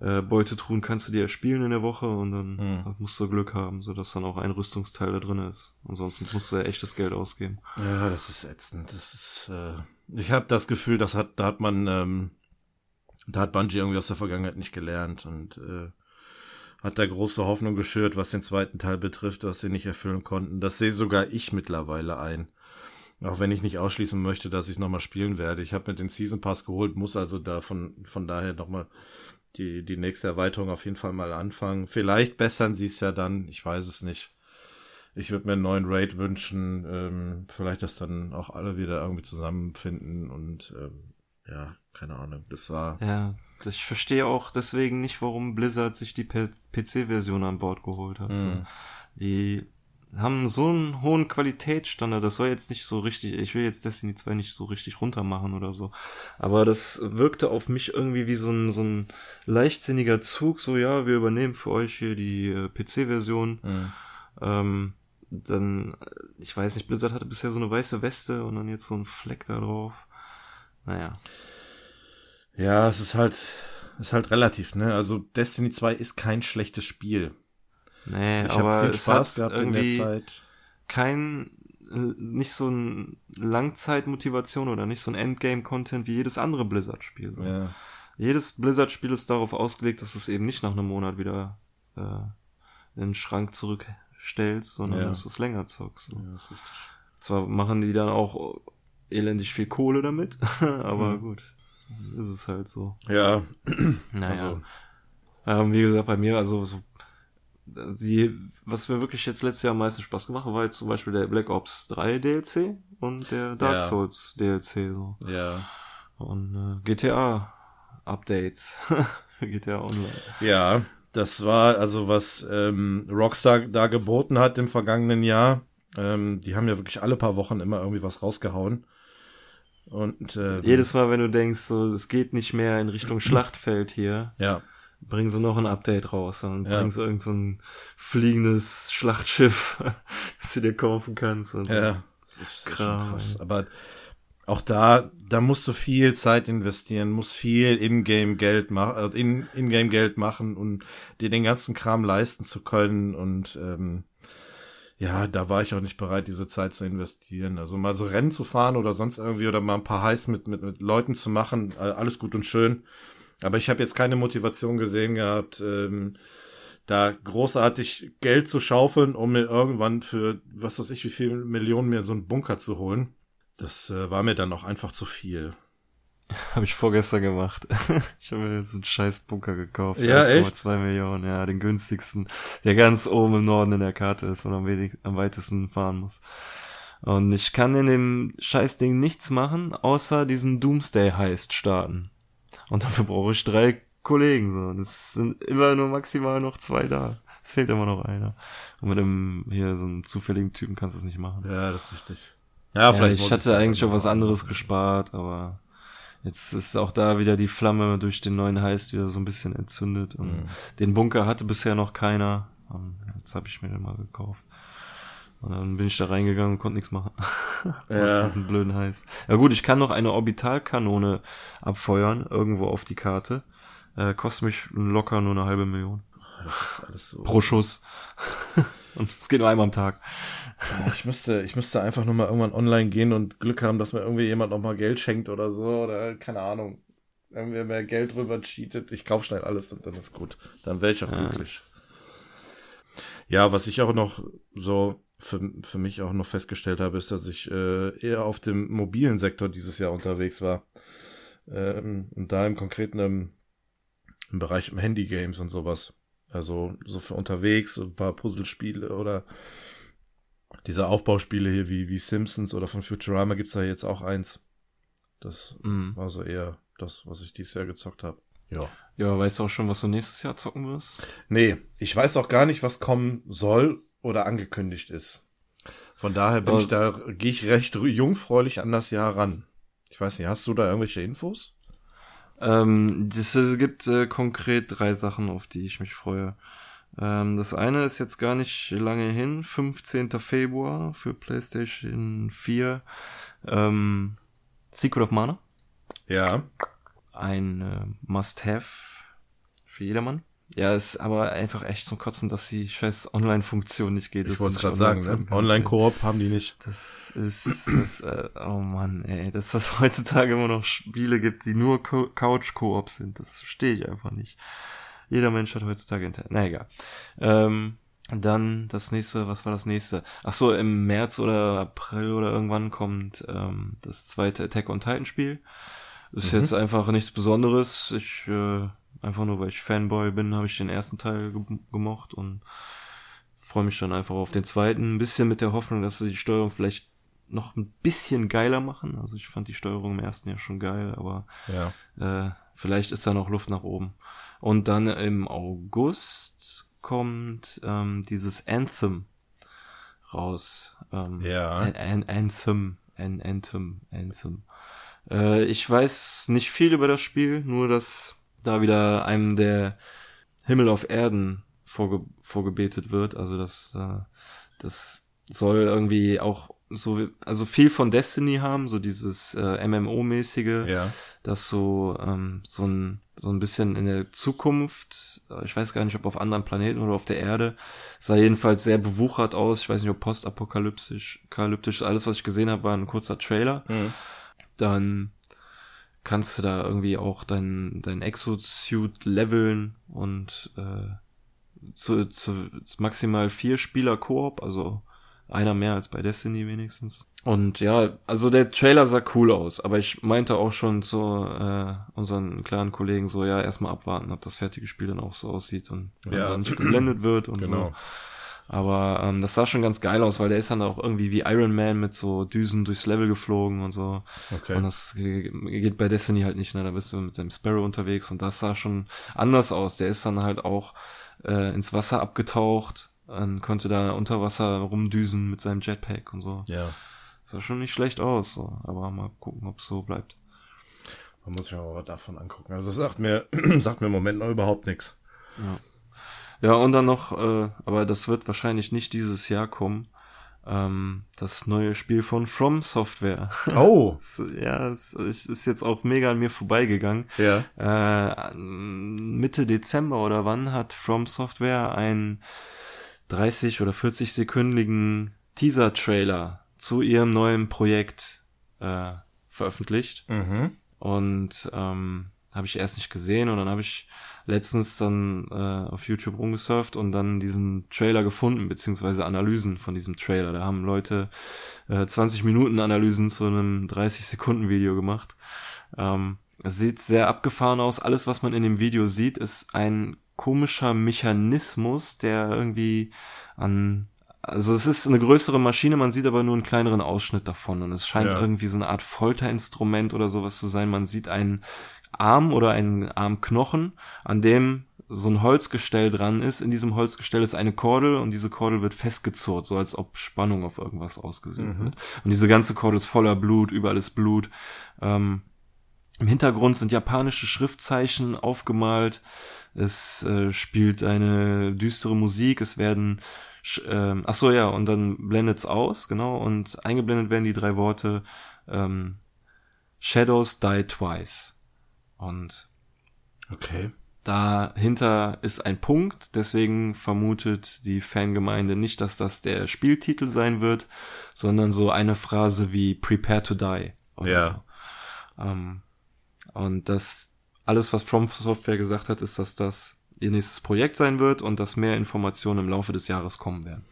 B: äh, Beutetruhen kannst du dir erspielen in der Woche und dann mhm. musst du Glück haben, sodass dann auch ein Rüstungsteil da drin ist. Ansonsten musst du ja echtes Geld ausgeben.
C: Ja, das ist ätzend. Das ist, äh, ich habe das Gefühl, das hat, da hat man, ähm, da hat Bungie irgendwie aus der Vergangenheit nicht gelernt und äh, hat da große Hoffnung geschürt, was den zweiten Teil betrifft, was sie nicht erfüllen konnten. Das sehe sogar ich mittlerweile ein. Auch wenn ich nicht ausschließen möchte, dass ich es nochmal spielen werde. Ich habe mir den Season Pass geholt, muss also da von, von daher nochmal die, die nächste Erweiterung auf jeden Fall mal anfangen. Vielleicht bessern sie es ja dann, ich weiß es nicht. Ich würde mir einen neuen Raid wünschen, ähm, vielleicht, dass dann auch alle wieder irgendwie zusammenfinden und ähm, ja, keine Ahnung, das war.
B: Ja, ich verstehe auch deswegen nicht, warum Blizzard sich die PC-Version an Bord geholt hat. Mhm. So. Die haben so einen hohen Qualitätsstandard, das soll jetzt nicht so richtig, ich will jetzt Destiny 2 nicht so richtig runter machen oder so, aber das wirkte auf mich irgendwie wie so ein, so ein leichtsinniger Zug, so ja, wir übernehmen für euch hier die äh, PC-Version, mhm. ähm, dann, ich weiß nicht, Blizzard hatte bisher so eine weiße Weste und dann jetzt so ein Fleck da drauf, naja.
C: Ja, es ist halt, ist halt relativ, ne, also Destiny 2 ist kein schlechtes Spiel.
B: Nee, ich aber viel Spaß gehabt in der Zeit. Kein, nicht so ein Langzeitmotivation oder nicht so ein Endgame-Content wie jedes andere Blizzard-Spiel. So. Ja. Jedes Blizzard-Spiel ist darauf ausgelegt, dass du es eben nicht nach einem Monat wieder äh, in den Schrank zurückstellst, sondern ja. dass du es länger zockst. So. Ja, ist richtig. Zwar machen die dann auch elendig viel Kohle damit, aber mhm. gut, ist es halt so.
C: Ja.
B: Naja. Also. Ähm, wie gesagt, bei mir, also so sie, was mir wirklich jetzt letztes Jahr am meisten Spaß gemacht hat, war jetzt zum Beispiel der Black Ops 3 DLC und der Dark ja. Souls DLC. So.
C: Ja.
B: Und äh, GTA Updates für GTA Online.
C: Ja, das war also was ähm, Rockstar da geboten hat im vergangenen Jahr. Ähm, die haben ja wirklich alle paar Wochen immer irgendwie was rausgehauen. Und äh,
B: jedes Mal, wenn du denkst, so es geht nicht mehr in Richtung Schlachtfeld hier.
C: Ja
B: bringen sie noch ein Update raus und ja. bringen sie irgend so ein fliegendes Schlachtschiff, das du dir kaufen kannst. Und
C: ja, das ist, das ist krass. Aber auch da, da musst du viel Zeit investieren, musst viel Ingame-Geld machen, äh, in, Ingame-Geld machen und dir den ganzen Kram leisten zu können und ähm, ja, da war ich auch nicht bereit, diese Zeit zu investieren. Also mal so Rennen zu fahren oder sonst irgendwie oder mal ein paar Heiß mit, mit, mit Leuten zu machen, alles gut und schön. Aber ich habe jetzt keine Motivation gesehen gehabt, ähm, da großartig Geld zu schaufeln, um mir irgendwann für was weiß ich wie viel Millionen mir so einen Bunker zu holen. Das äh, war mir dann auch einfach zu viel.
B: Habe ich vorgestern gemacht. ich habe mir jetzt einen scheiß Bunker gekauft.
C: Ja, 1,2
B: Millionen, ja, den günstigsten, der ganz oben im Norden in der Karte ist, wo man am, wenig, am weitesten fahren muss. Und ich kann in dem Scheißding nichts machen, außer diesen Doomsday-Heist starten. Und dafür brauche ich drei Kollegen. So. Und es sind immer nur maximal noch zwei da. Es fehlt immer noch einer. Und mit einem hier so einem zufälligen Typen kannst du es nicht machen.
C: Ja, das ist richtig.
B: Ja, vielleicht. Ja, ich hatte eigentlich auf was anderes gespart, aber jetzt ist auch da wieder die Flamme durch den neuen Heist wieder so ein bisschen entzündet. Und mhm. den Bunker hatte bisher noch keiner. Und jetzt habe ich mir den mal gekauft. Und dann bin ich da reingegangen und konnte nichts machen. ja. Was diesen blöden heißt. Ja gut, ich kann noch eine Orbitalkanone abfeuern, irgendwo auf die Karte. Äh, kostet mich locker nur eine halbe Million. Das ist alles so. Pro Schuss. und es geht nur einmal am Tag.
C: Ich müsste, ich müsste einfach nur mal irgendwann online gehen und Glück haben, dass mir irgendwie jemand noch mal Geld schenkt oder so, oder keine Ahnung. Irgendwie mehr Geld rüber cheatet. Ich kauf schnell alles und dann ist gut. Dann wäre ich auch ja. glücklich. Ja, was ich auch noch so für, für mich auch noch festgestellt habe, ist, dass ich äh, eher auf dem mobilen Sektor dieses Jahr unterwegs war. Ähm, und da im konkreten im, im Bereich im Handy-Games und sowas. Also so für unterwegs, so ein paar Puzzlespiele oder diese Aufbauspiele hier wie, wie Simpsons oder von Futurama gibt's da jetzt auch eins. Das mm. war so eher das, was ich dieses Jahr gezockt habe.
B: Ja. Ja, weißt du auch schon, was du nächstes Jahr zocken wirst?
C: Nee, ich weiß auch gar nicht, was kommen soll oder angekündigt ist. Von daher bin Aber ich da, gehe ich recht jungfräulich an das Jahr ran. Ich weiß nicht, hast du da irgendwelche Infos?
B: Ähm, es gibt äh, konkret drei Sachen, auf die ich mich freue. Ähm, das eine ist jetzt gar nicht lange hin, 15. Februar für PlayStation 4. Ähm, Secret of Mana.
C: Ja.
B: Ein äh, Must-Have für jedermann. Ja, ist aber einfach echt zum Kotzen, dass die scheiß Online-Funktion nicht geht.
C: Ich wollte es gerade sagen, ne? Online-Koop haben die nicht.
B: Das ist, das, äh, oh Mann, ey, dass das heutzutage immer noch Spiele gibt, die nur Couch-Koop sind, das verstehe ich einfach nicht. Jeder Mensch hat heutzutage Internet. Na egal. Ähm, dann das nächste, was war das nächste? Ach so, im März oder April oder irgendwann kommt ähm, das zweite Attack on Titan Spiel. Ist mhm. jetzt einfach nichts Besonderes. Ich äh, Einfach nur, weil ich Fanboy bin, habe ich den ersten Teil ge gemocht und freue mich dann einfach auf den zweiten. Ein bisschen mit der Hoffnung, dass sie die Steuerung vielleicht noch ein bisschen geiler machen. Also ich fand die Steuerung im ersten Jahr schon geil, aber ja. äh, vielleicht ist da noch Luft nach oben. Und dann im August kommt ähm, dieses Anthem raus. Ähm,
C: ja.
B: An Anthem, An Anthem, Anthem. Äh, ich weiß nicht viel über das Spiel, nur dass da wieder einem der Himmel auf Erden vorge vorgebetet wird. Also das, äh, das soll irgendwie auch so, also viel von Destiny haben, so dieses äh, MMO-mäßige,
C: ja.
B: das so, ähm, so ein, so ein bisschen in der Zukunft, äh, ich weiß gar nicht, ob auf anderen Planeten oder auf der Erde, sah jedenfalls sehr bewuchert aus. Ich weiß nicht, ob postapokalyptisch, apokalyptisch, alles, was ich gesehen habe, war ein kurzer Trailer. Mhm. Dann kannst du da irgendwie auch dein, dein Exosuit leveln und äh, zu, zu, zu maximal vier Spieler Koop, also einer mehr als bei Destiny wenigstens. Und ja, also der Trailer sah cool aus, aber ich meinte auch schon zu äh, unseren kleinen Kollegen so, ja, erstmal abwarten, ob das fertige Spiel dann auch so aussieht und ja. dann nicht geblendet wird und genau. so. Aber ähm, das sah schon ganz geil aus, weil der ist dann auch irgendwie wie Iron Man mit so Düsen durchs Level geflogen und so.
C: Okay.
B: Und das geht bei Destiny halt nicht, ne? Da bist du mit dem Sparrow unterwegs und das sah schon anders aus. Der ist dann halt auch äh, ins Wasser abgetaucht und konnte da unter Wasser rumdüsen mit seinem Jetpack und so.
C: Ja.
B: Sah schon nicht schlecht aus, so. aber mal gucken, ob es so bleibt.
C: Man muss sich mal was davon angucken. Also das sagt mir, sagt mir im Moment noch überhaupt nichts.
B: Ja. Ja, und dann noch, äh, aber das wird wahrscheinlich nicht dieses Jahr kommen, ähm, das neue Spiel von From Software.
C: Oh!
B: ja, es ist jetzt auch mega an mir vorbeigegangen.
C: Ja.
B: Äh, Mitte Dezember oder wann hat From Software einen 30 oder 40 sekündigen Teaser-Trailer zu ihrem neuen Projekt äh, veröffentlicht.
C: Mhm.
B: Und ähm, habe ich erst nicht gesehen und dann habe ich letztens dann äh, auf YouTube rumgesurft und dann diesen Trailer gefunden, beziehungsweise Analysen von diesem Trailer. Da haben Leute äh, 20 Minuten Analysen zu einem 30-Sekunden-Video gemacht. Ähm, sieht sehr abgefahren aus. Alles, was man in dem Video sieht, ist ein komischer Mechanismus, der irgendwie an also es ist eine größere Maschine, man sieht aber nur einen kleineren Ausschnitt davon und es scheint ja. irgendwie so eine Art Folterinstrument oder sowas zu sein. Man sieht einen Arm oder einen Armknochen, an dem so ein Holzgestell dran ist. In diesem Holzgestell ist eine Kordel und diese Kordel wird festgezurrt, so als ob Spannung auf irgendwas ausgeübt mhm. wird. Und diese ganze Kordel ist voller Blut, überall ist Blut. Ähm, Im Hintergrund sind japanische Schriftzeichen aufgemalt. Es äh, spielt eine düstere Musik. Es werden ähm, ach so ja und dann blendet's aus genau und eingeblendet werden die drei Worte ähm, Shadows die twice und
C: okay
B: dahinter ist ein Punkt deswegen vermutet die Fangemeinde nicht dass das der Spieltitel sein wird sondern so eine Phrase wie Prepare to die
C: ja
B: so. ähm, und das alles was From Software gesagt hat ist dass das ihr nächstes Projekt sein wird und dass mehr Informationen im Laufe des Jahres kommen werden.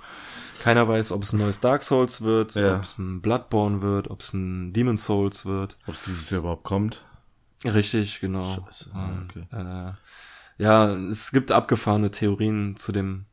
B: Keiner weiß, ob es ein neues Dark Souls wird, ja. ob es ein Bloodborne wird, ob es ein Demon Souls wird.
C: Ob es dieses Jahr überhaupt kommt.
B: Richtig, genau. Scheiße. Okay. Äh, ja, es gibt abgefahrene Theorien zu dem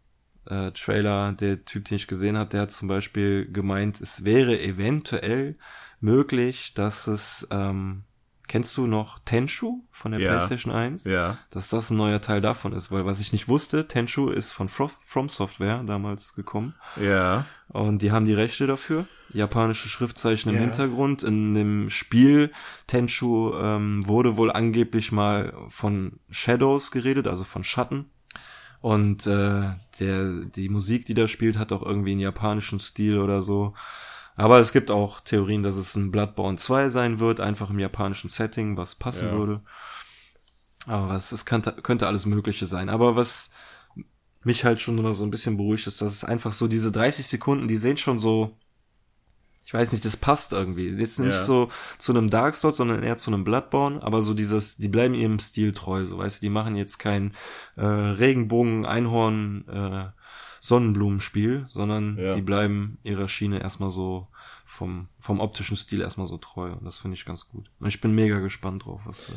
B: äh, Trailer. Der Typ, den ich gesehen habe, der hat zum Beispiel gemeint, es wäre eventuell möglich, dass es ähm, Kennst du noch Tenshu von der ja. PlayStation 1?
C: Ja.
B: Dass das ein neuer Teil davon ist, weil was ich nicht wusste, Tenshu ist von From Software damals gekommen.
C: Ja.
B: Und die haben die Rechte dafür. Japanische Schriftzeichen im ja. Hintergrund. In dem Spiel Tenshu ähm, wurde wohl angeblich mal von Shadows geredet, also von Schatten. Und äh, der die Musik, die da spielt, hat auch irgendwie einen japanischen Stil oder so. Aber es gibt auch Theorien, dass es ein Bloodborne 2 sein wird, einfach im japanischen Setting, was passen ja. würde. Aber es, es könnte, könnte alles Mögliche sein. Aber was mich halt schon immer so ein bisschen beruhigt ist, dass es einfach so diese 30 Sekunden, die sehen schon so, ich weiß nicht, das passt irgendwie. Jetzt nicht ja. so zu einem Dark Souls, sondern eher zu einem Bloodborne, aber so dieses, die bleiben ihrem Stil treu, so weißt du, die machen jetzt kein äh, Regenbogen, Einhorn, äh, Sonnenblumenspiel, sondern ja. die bleiben ihrer Schiene erstmal so vom, vom optischen Stil erstmal so treu. Und das finde ich ganz gut. Und ich bin mega gespannt drauf, was. Äh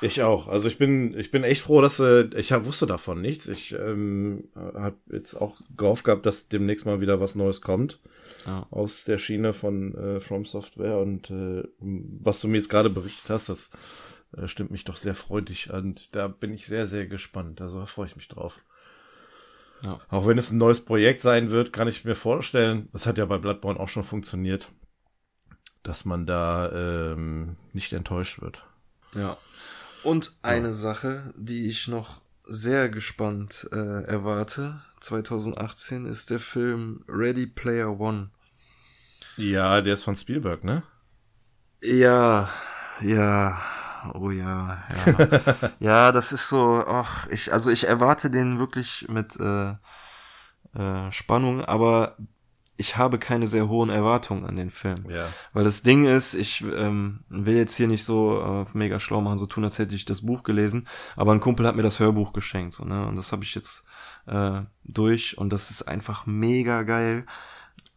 C: ich auch. Also ich bin, ich bin echt froh, dass äh, ich hab, wusste davon nichts. Ich ähm, habe jetzt auch gehofft gehabt, dass demnächst mal wieder was Neues kommt ja. aus der Schiene von äh, From Software. Und äh, was du mir jetzt gerade berichtet hast, das äh, stimmt mich doch sehr freudig. Und da bin ich sehr, sehr gespannt. Also da freue ich mich drauf. Ja. Auch wenn es ein neues Projekt sein wird, kann ich mir vorstellen, das hat ja bei Bloodborne auch schon funktioniert, dass man da ähm, nicht enttäuscht wird.
B: Ja. Und eine ja. Sache, die ich noch sehr gespannt äh, erwarte, 2018, ist der Film Ready Player One.
C: Ja, der ist von Spielberg, ne?
B: Ja, ja. Oh ja, ja. ja, das ist so, ach, ich, also ich erwarte den wirklich mit äh, äh, Spannung, aber ich habe keine sehr hohen Erwartungen an den Film.
C: Ja.
B: Weil das Ding ist, ich ähm, will jetzt hier nicht so äh, mega schlau machen, so tun, als hätte ich das Buch gelesen, aber ein Kumpel hat mir das Hörbuch geschenkt, so, ne? Und das habe ich jetzt äh, durch und das ist einfach mega geil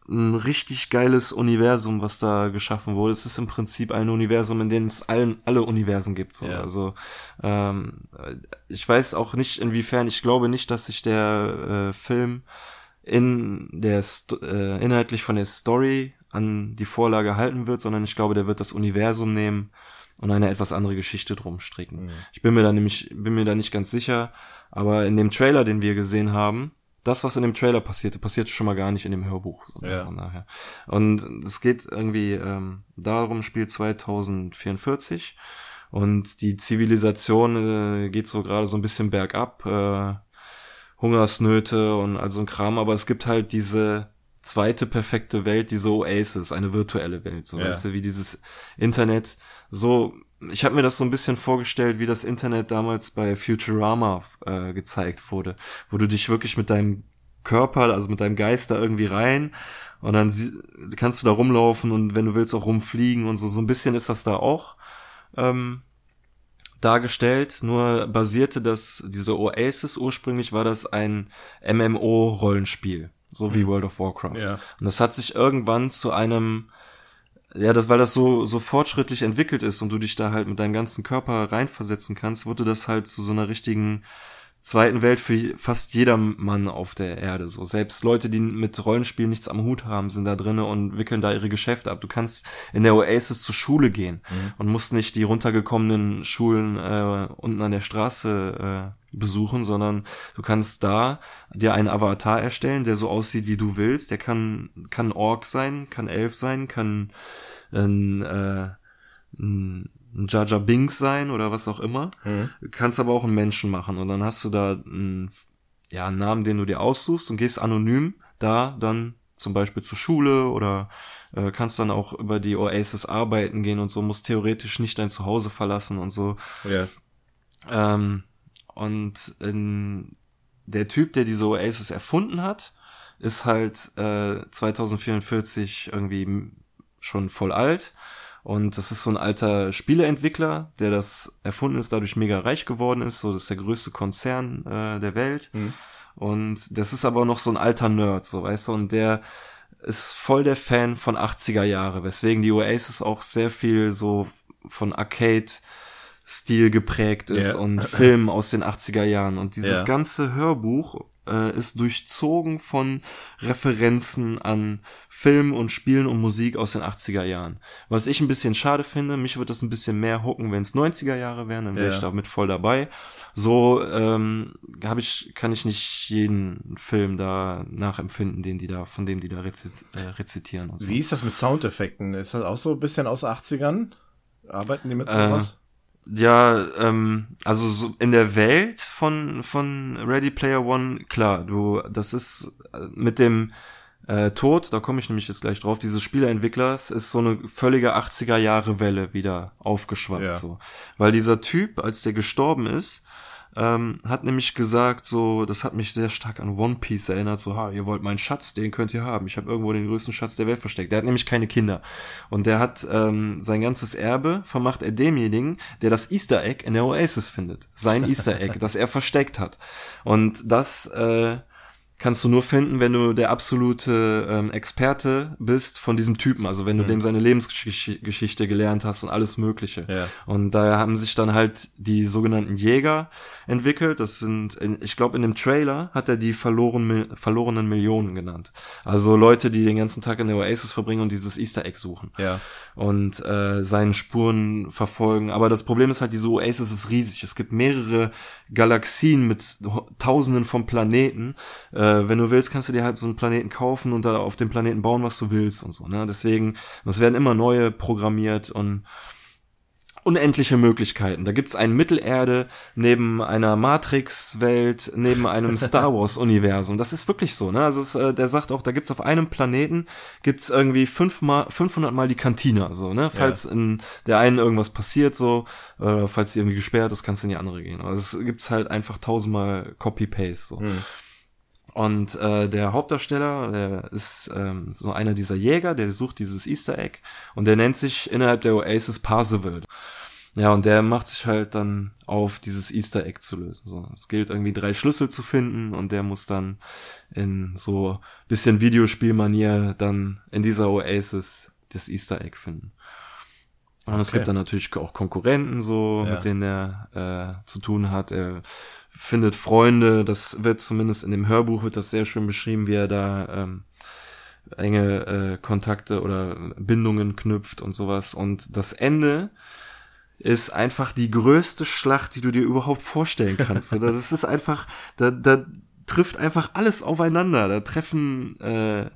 B: ein richtig geiles Universum, was da geschaffen wurde. Es ist im Prinzip ein Universum, in dem es allen, alle Universen gibt. So. Ja. Also ähm, ich weiß auch nicht, inwiefern, ich glaube nicht, dass sich der äh, Film in der Sto äh, inhaltlich von der Story an die Vorlage halten wird, sondern ich glaube, der wird das Universum nehmen und eine etwas andere Geschichte drum stricken. Mhm. Ich bin mir da nämlich, bin mir da nicht ganz sicher, aber in dem Trailer, den wir gesehen haben, das, was in dem Trailer passierte, passierte schon mal gar nicht in dem Hörbuch.
C: Ja. Von daher.
B: Und es geht irgendwie ähm, darum, spielt 2044 und die Zivilisation äh, geht so gerade so ein bisschen bergab, äh, Hungersnöte und all so ein Kram, aber es gibt halt diese zweite perfekte Welt, diese Oasis, eine virtuelle Welt, so ja. weißt du, wie dieses Internet so ich habe mir das so ein bisschen vorgestellt, wie das Internet damals bei Futurama äh, gezeigt wurde, wo du dich wirklich mit deinem Körper, also mit deinem Geist da irgendwie rein und dann kannst du da rumlaufen und wenn du willst auch rumfliegen und so. So ein bisschen ist das da auch ähm, dargestellt. Nur basierte das, diese Oasis ursprünglich war das ein MMO-Rollenspiel, so wie mhm. World of Warcraft.
C: Ja.
B: Und das hat sich irgendwann zu einem ja, das, weil das so, so fortschrittlich entwickelt ist und du dich da halt mit deinem ganzen Körper reinversetzen kannst, wurde das halt zu so einer richtigen zweiten Welt für fast jedermann auf der Erde. So selbst Leute, die mit Rollenspielen nichts am Hut haben, sind da drinnen und wickeln da ihre Geschäfte ab. Du kannst in der Oasis zur Schule gehen mhm. und musst nicht die runtergekommenen Schulen äh, unten an der Straße äh, besuchen, sondern du kannst da dir einen Avatar erstellen, der so aussieht, wie du willst. Der kann, kann Ork sein, kann Elf sein, kann ein, äh, ein Jaja Binks sein oder was auch immer. Mhm. Kannst aber auch einen Menschen machen und dann hast du da einen, ja, einen Namen, den du dir aussuchst und gehst anonym da dann zum Beispiel zur Schule oder äh, kannst dann auch über die Oasis arbeiten gehen und so, musst theoretisch nicht dein Zuhause verlassen und so.
C: Ja.
B: Ähm, und in, der Typ, der diese Oasis erfunden hat, ist halt äh, 2044 irgendwie schon voll alt. Und das ist so ein alter Spieleentwickler, der das erfunden ist, dadurch mega reich geworden ist. So, das ist der größte Konzern äh, der Welt. Mhm. Und das ist aber noch so ein alter Nerd, so weißt du, und der ist voll der Fan von 80er Jahre, weswegen die Oasis auch sehr viel so von Arcade Stil geprägt ist yeah. und Filmen aus den 80er Jahren und dieses yeah. ganze Hörbuch äh, ist durchzogen von Referenzen an Filmen und Spielen und Musik aus den 80er Jahren. Was ich ein bisschen schade finde, mich würde das ein bisschen mehr hucken, wenn es 90er Jahre wären, dann wäre ja. ich damit voll dabei. So ähm, habe ich, kann ich nicht jeden Film da nachempfinden, den die da, von dem die da rezit äh, rezitieren.
C: So. Wie ist das mit Soundeffekten? Ist das auch so ein bisschen aus 80ern? Arbeiten die mit sowas? Äh,
B: ja, ähm, also so in der Welt von von Ready Player One, klar, du, das ist äh, mit dem äh, Tod, da komme ich nämlich jetzt gleich drauf, dieses Spieleentwicklers ist so eine völlige 80er Jahre Welle wieder aufgeschwappt, ja. so. Weil dieser Typ, als der gestorben ist, ähm, hat nämlich gesagt, so, das hat mich sehr stark an One Piece erinnert, so, ha, ihr wollt meinen Schatz, den könnt ihr haben. Ich habe irgendwo den größten Schatz der Welt versteckt. Der hat nämlich keine Kinder. Und der hat ähm, sein ganzes Erbe vermacht er demjenigen, der das Easter Egg in der Oasis findet. Sein Easter Egg, das er versteckt hat. Und das äh, kannst du nur finden, wenn du der absolute ähm, Experte bist von diesem Typen. Also wenn du mhm. dem seine Lebensgeschichte gelernt hast und alles Mögliche. Ja. Und daher haben sich dann halt die sogenannten Jäger entwickelt. Das sind, in, ich glaube, in dem Trailer hat er die verloren, verlorenen Millionen genannt. Also Leute, die den ganzen Tag in der Oasis verbringen und dieses Easter Egg suchen.
C: Ja.
B: Und äh, seinen Spuren verfolgen. Aber das Problem ist halt, diese Oasis ist riesig. Es gibt mehrere Galaxien mit Tausenden von Planeten. Äh, wenn du willst, kannst du dir halt so einen Planeten kaufen und da auf dem Planeten bauen, was du willst und so. Ne? Deswegen, es werden immer neue programmiert und unendliche Möglichkeiten. Da gibt's ein Mittelerde neben einer Matrix-Welt, neben einem Star Wars-Universum. Das ist wirklich so, ne? Also es, äh, der sagt auch, da gibt's auf einem Planeten gibt's irgendwie fünfmal, 500 Mal die Kantine, so, ne? Falls ja. in der einen irgendwas passiert, so, äh, falls die irgendwie gesperrt ist, kannst du in die andere gehen. Also es gibt's halt einfach tausendmal Copy-Paste, so. Hm. Und äh, der Hauptdarsteller, der ist ähm, so einer dieser Jäger, der sucht dieses Easter Egg und der nennt sich innerhalb der Oasis Parzival. Ja, und der macht sich halt dann auf, dieses Easter Egg zu lösen. So, es gilt irgendwie drei Schlüssel zu finden und der muss dann in so bisschen Videospielmanier dann in dieser Oasis das Easter Egg finden. Und okay. es gibt dann natürlich auch Konkurrenten so, ja. mit denen er äh, zu tun hat. Er findet Freunde, das wird zumindest in dem Hörbuch wird das sehr schön beschrieben, wie er da ähm, enge äh, Kontakte oder Bindungen knüpft und sowas. Und das Ende ist einfach die größte Schlacht, die du dir überhaupt vorstellen kannst. das ist einfach, da, da trifft einfach alles aufeinander. Da treffen äh,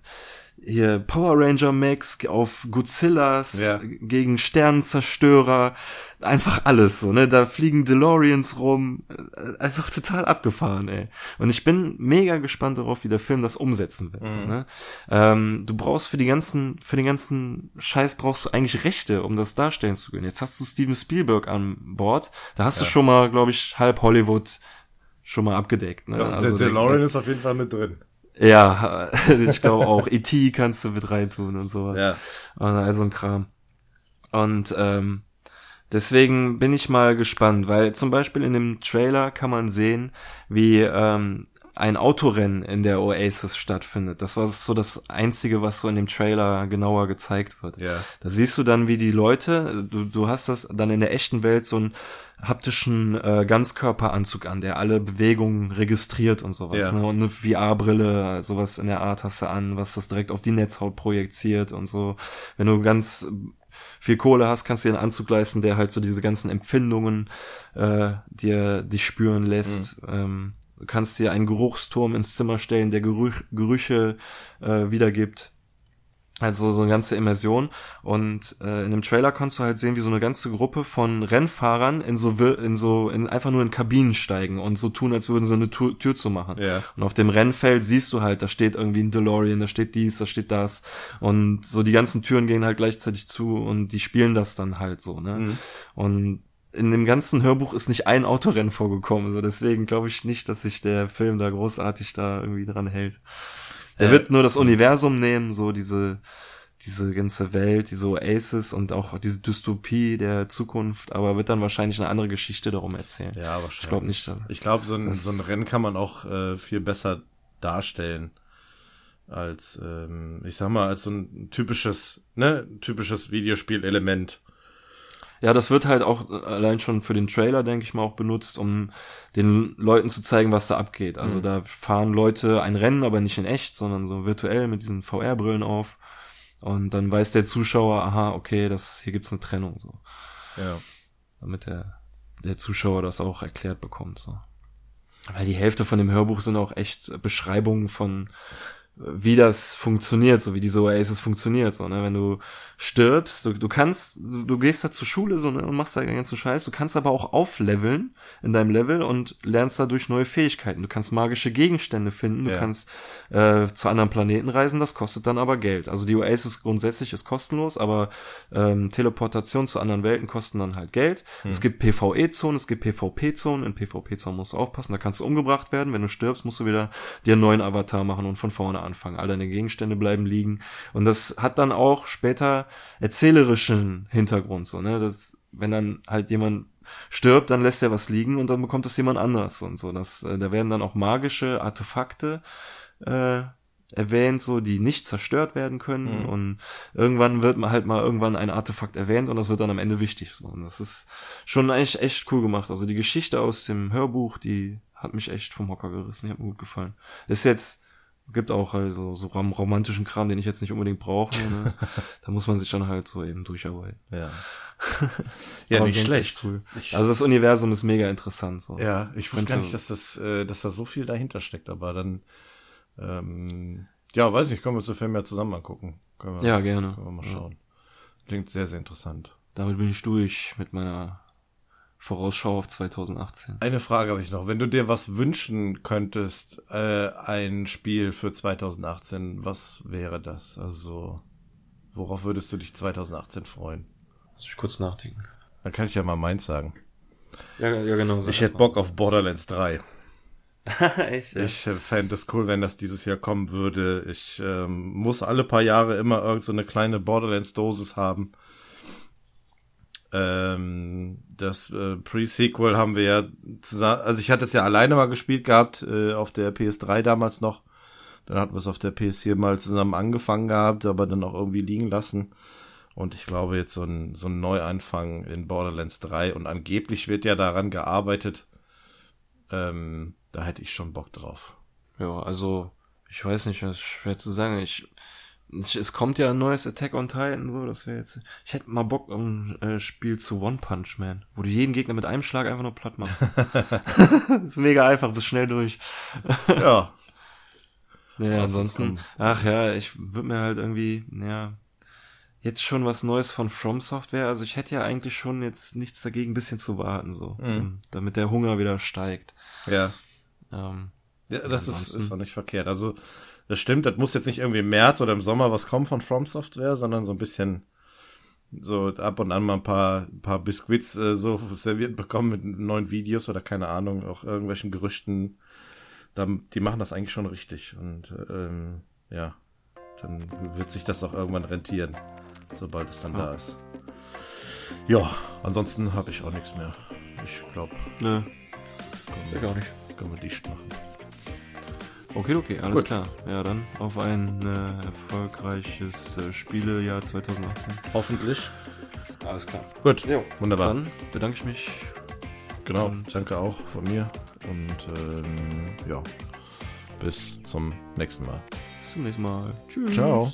B: hier Power Ranger Max auf Godzillas ja. gegen Sternenzerstörer, einfach alles so, ne? Da fliegen DeLoreans rum, äh, einfach total abgefahren, ey. Und ich bin mega gespannt darauf, wie der Film das umsetzen wird. Mhm. So, ne? ähm, du brauchst für die ganzen, für den ganzen Scheiß brauchst du eigentlich Rechte, um das darstellen zu können. Jetzt hast du Steven Spielberg an Bord, da hast ja. du schon mal, glaube ich, halb Hollywood schon mal abgedeckt. Ne?
C: Das, also der DeLorean ist auf jeden Fall mit drin.
B: Ja, ich glaube auch. E.T. kannst du mit reintun und sowas. Ja. Und also ein Kram. Und ähm, deswegen bin ich mal gespannt, weil zum Beispiel in dem Trailer kann man sehen, wie ähm, ein Autorennen in der Oasis stattfindet. Das war so das Einzige, was so in dem Trailer genauer gezeigt wird.
C: Ja.
B: Da siehst du dann, wie die Leute, du, du hast das dann in der echten Welt so ein haptischen äh, Ganzkörperanzug an, der alle Bewegungen registriert und sowas. Ja. Ne? Und eine VR-Brille, sowas in der Art hast du an, was das direkt auf die Netzhaut projiziert und so. Wenn du ganz viel Kohle hast, kannst du dir einen Anzug leisten, der halt so diese ganzen Empfindungen äh, dir dich spüren lässt. Mhm. Ähm, du kannst dir einen Geruchsturm ins Zimmer stellen, der Gerüch, Gerüche äh, wiedergibt. Also so eine ganze Immersion. Und äh, in dem Trailer kannst du halt sehen, wie so eine ganze Gruppe von Rennfahrern in so in so in einfach nur in Kabinen steigen und so tun, als würden sie eine Tür, Tür zu machen.
C: Ja.
B: Und auf dem Rennfeld siehst du halt, da steht irgendwie ein DeLorean, da steht dies, da steht das. Und so die ganzen Türen gehen halt gleichzeitig zu und die spielen das dann halt so, ne? Mhm. Und in dem ganzen Hörbuch ist nicht ein Autorennen vorgekommen. Also deswegen glaube ich nicht, dass sich der Film da großartig da irgendwie dran hält. Der äh, wird nur das Universum nehmen, so diese, diese ganze Welt, diese Oasis und auch diese Dystopie der Zukunft, aber wird dann wahrscheinlich eine andere Geschichte darum erzählen.
C: Ja, wahrscheinlich.
B: Ich glaube nicht.
C: Ich glaube, so ein, so ein Rennen kann man auch äh, viel besser darstellen als, ähm, ich sag mal, als so ein typisches, ne, typisches Videospielelement.
B: Ja, das wird halt auch allein schon für den Trailer, denke ich mal, auch benutzt, um den Leuten zu zeigen, was da abgeht. Also mhm. da fahren Leute ein Rennen, aber nicht in echt, sondern so virtuell mit diesen VR-Brillen auf. Und dann weiß der Zuschauer, aha, okay, das, hier gibt's eine Trennung, so.
C: Ja.
B: Damit der, der Zuschauer das auch erklärt bekommt, so. Weil die Hälfte von dem Hörbuch sind auch echt Beschreibungen von wie das funktioniert, so wie diese Oasis funktioniert, so, ne, wenn du stirbst, du, du kannst, du, du gehst da zur Schule, so, ne, und machst da den ganzen Scheiß, du kannst aber auch aufleveln in deinem Level und lernst dadurch neue Fähigkeiten, du kannst magische Gegenstände finden, du ja. kannst äh, zu anderen Planeten reisen, das kostet dann aber Geld, also die Oasis grundsätzlich ist kostenlos, aber ähm, Teleportation zu anderen Welten kosten dann halt Geld, hm. es gibt PvE-Zonen, es gibt PvP-Zonen, in PvP-Zonen musst du aufpassen, da kannst du umgebracht werden, wenn du stirbst, musst du wieder dir einen neuen Avatar machen und von vorne anfangen. All deine Gegenstände bleiben liegen. Und das hat dann auch später erzählerischen Hintergrund, so, ne? Das, wenn dann halt jemand stirbt, dann lässt er was liegen und dann bekommt es jemand anders und so. Das, äh, da werden dann auch magische Artefakte äh, erwähnt, so die nicht zerstört werden können. Mhm. Und irgendwann wird man halt mal irgendwann ein Artefakt erwähnt und das wird dann am Ende wichtig. So. Und das ist schon eigentlich echt cool gemacht. Also die Geschichte aus dem Hörbuch, die hat mich echt vom Hocker gerissen. Die hat mir gut gefallen. Ist jetzt Gibt auch also so romantischen Kram, den ich jetzt nicht unbedingt brauche. Ne? da muss man sich dann halt so eben durcharbeiten.
C: Ja. ja, nicht schlecht. Cool.
B: Ich, also das Universum ist mega interessant. So.
C: Ja, ich wusste gar nicht, dass das, äh, dass da so viel dahinter steckt, aber dann, ähm, ja, weiß nicht, können wir uns den Film ja zusammen angucken. Können
B: wir, ja, gerne.
C: Können wir mal schauen. Ja. Klingt sehr, sehr interessant.
B: Damit bin ich durch mit meiner Vorausschau auf 2018.
C: Eine Frage habe ich noch. Wenn du dir was wünschen könntest, äh, ein Spiel für 2018, was wäre das? Also, worauf würdest du dich 2018 freuen?
B: Lass mich kurz nachdenken.
C: Dann kann ich ja mal meins sagen.
B: Ja, ja genau.
C: Ich hätte Bock auf Borderlands 3.
B: Echt, ja?
C: Ich äh, fände es cool, wenn das dieses Jahr kommen würde. Ich ähm, muss alle paar Jahre immer irgend so eine kleine Borderlands-Dosis haben ähm, das äh, Pre-Sequel haben wir ja zusammen, also ich hatte es ja alleine mal gespielt gehabt, äh, auf der PS3 damals noch. Dann hatten wir es auf der PS4 mal zusammen angefangen gehabt, aber dann auch irgendwie liegen lassen. Und ich glaube jetzt so ein, so ein Neuanfang in Borderlands 3 und angeblich wird ja daran gearbeitet. Ähm, da hätte ich schon Bock drauf.
B: Ja, also ich weiß nicht, was schwer zu sagen. Ich es kommt ja ein neues Attack on Titan, so, das wäre jetzt. Ich hätte mal Bock um ein äh, Spiel zu One Punch Man, wo du jeden Gegner mit einem Schlag einfach nur platt machst. das ist mega einfach, bist schnell durch.
C: ja.
B: Ja, ansonsten, ach ja, ich würde mir halt irgendwie, ja, jetzt schon was Neues von From Software. Also ich hätte ja eigentlich schon jetzt nichts dagegen, ein bisschen zu warten, so, mhm. damit der Hunger wieder steigt.
C: Ja. Ähm, ja, das ist, ist auch nicht verkehrt. Also das stimmt, das muss jetzt nicht irgendwie im März oder im Sommer was kommen von From Software, sondern so ein bisschen so ab und an mal ein paar, ein paar Biscuits äh, so serviert bekommen mit neuen Videos oder keine Ahnung, auch irgendwelchen Gerüchten. Da, die machen das eigentlich schon richtig. Und ähm, ja, dann wird sich das auch irgendwann rentieren, sobald es dann ja. da ist. Ja, ansonsten habe ich auch nichts mehr. Ich glaube.
B: Ne. Ich auch nicht.
C: Können wir dicht machen.
B: Okay, okay, alles Gut. klar. Ja, dann auf ein äh, erfolgreiches äh, Spielejahr 2018.
C: Hoffentlich.
B: Alles klar.
C: Gut,
B: jo,
C: wunderbar.
B: Dann bedanke ich mich.
C: Genau, und danke auch von mir. Und ähm, ja, bis zum nächsten Mal.
B: Bis zum nächsten Mal. Tschüss.
C: Ciao.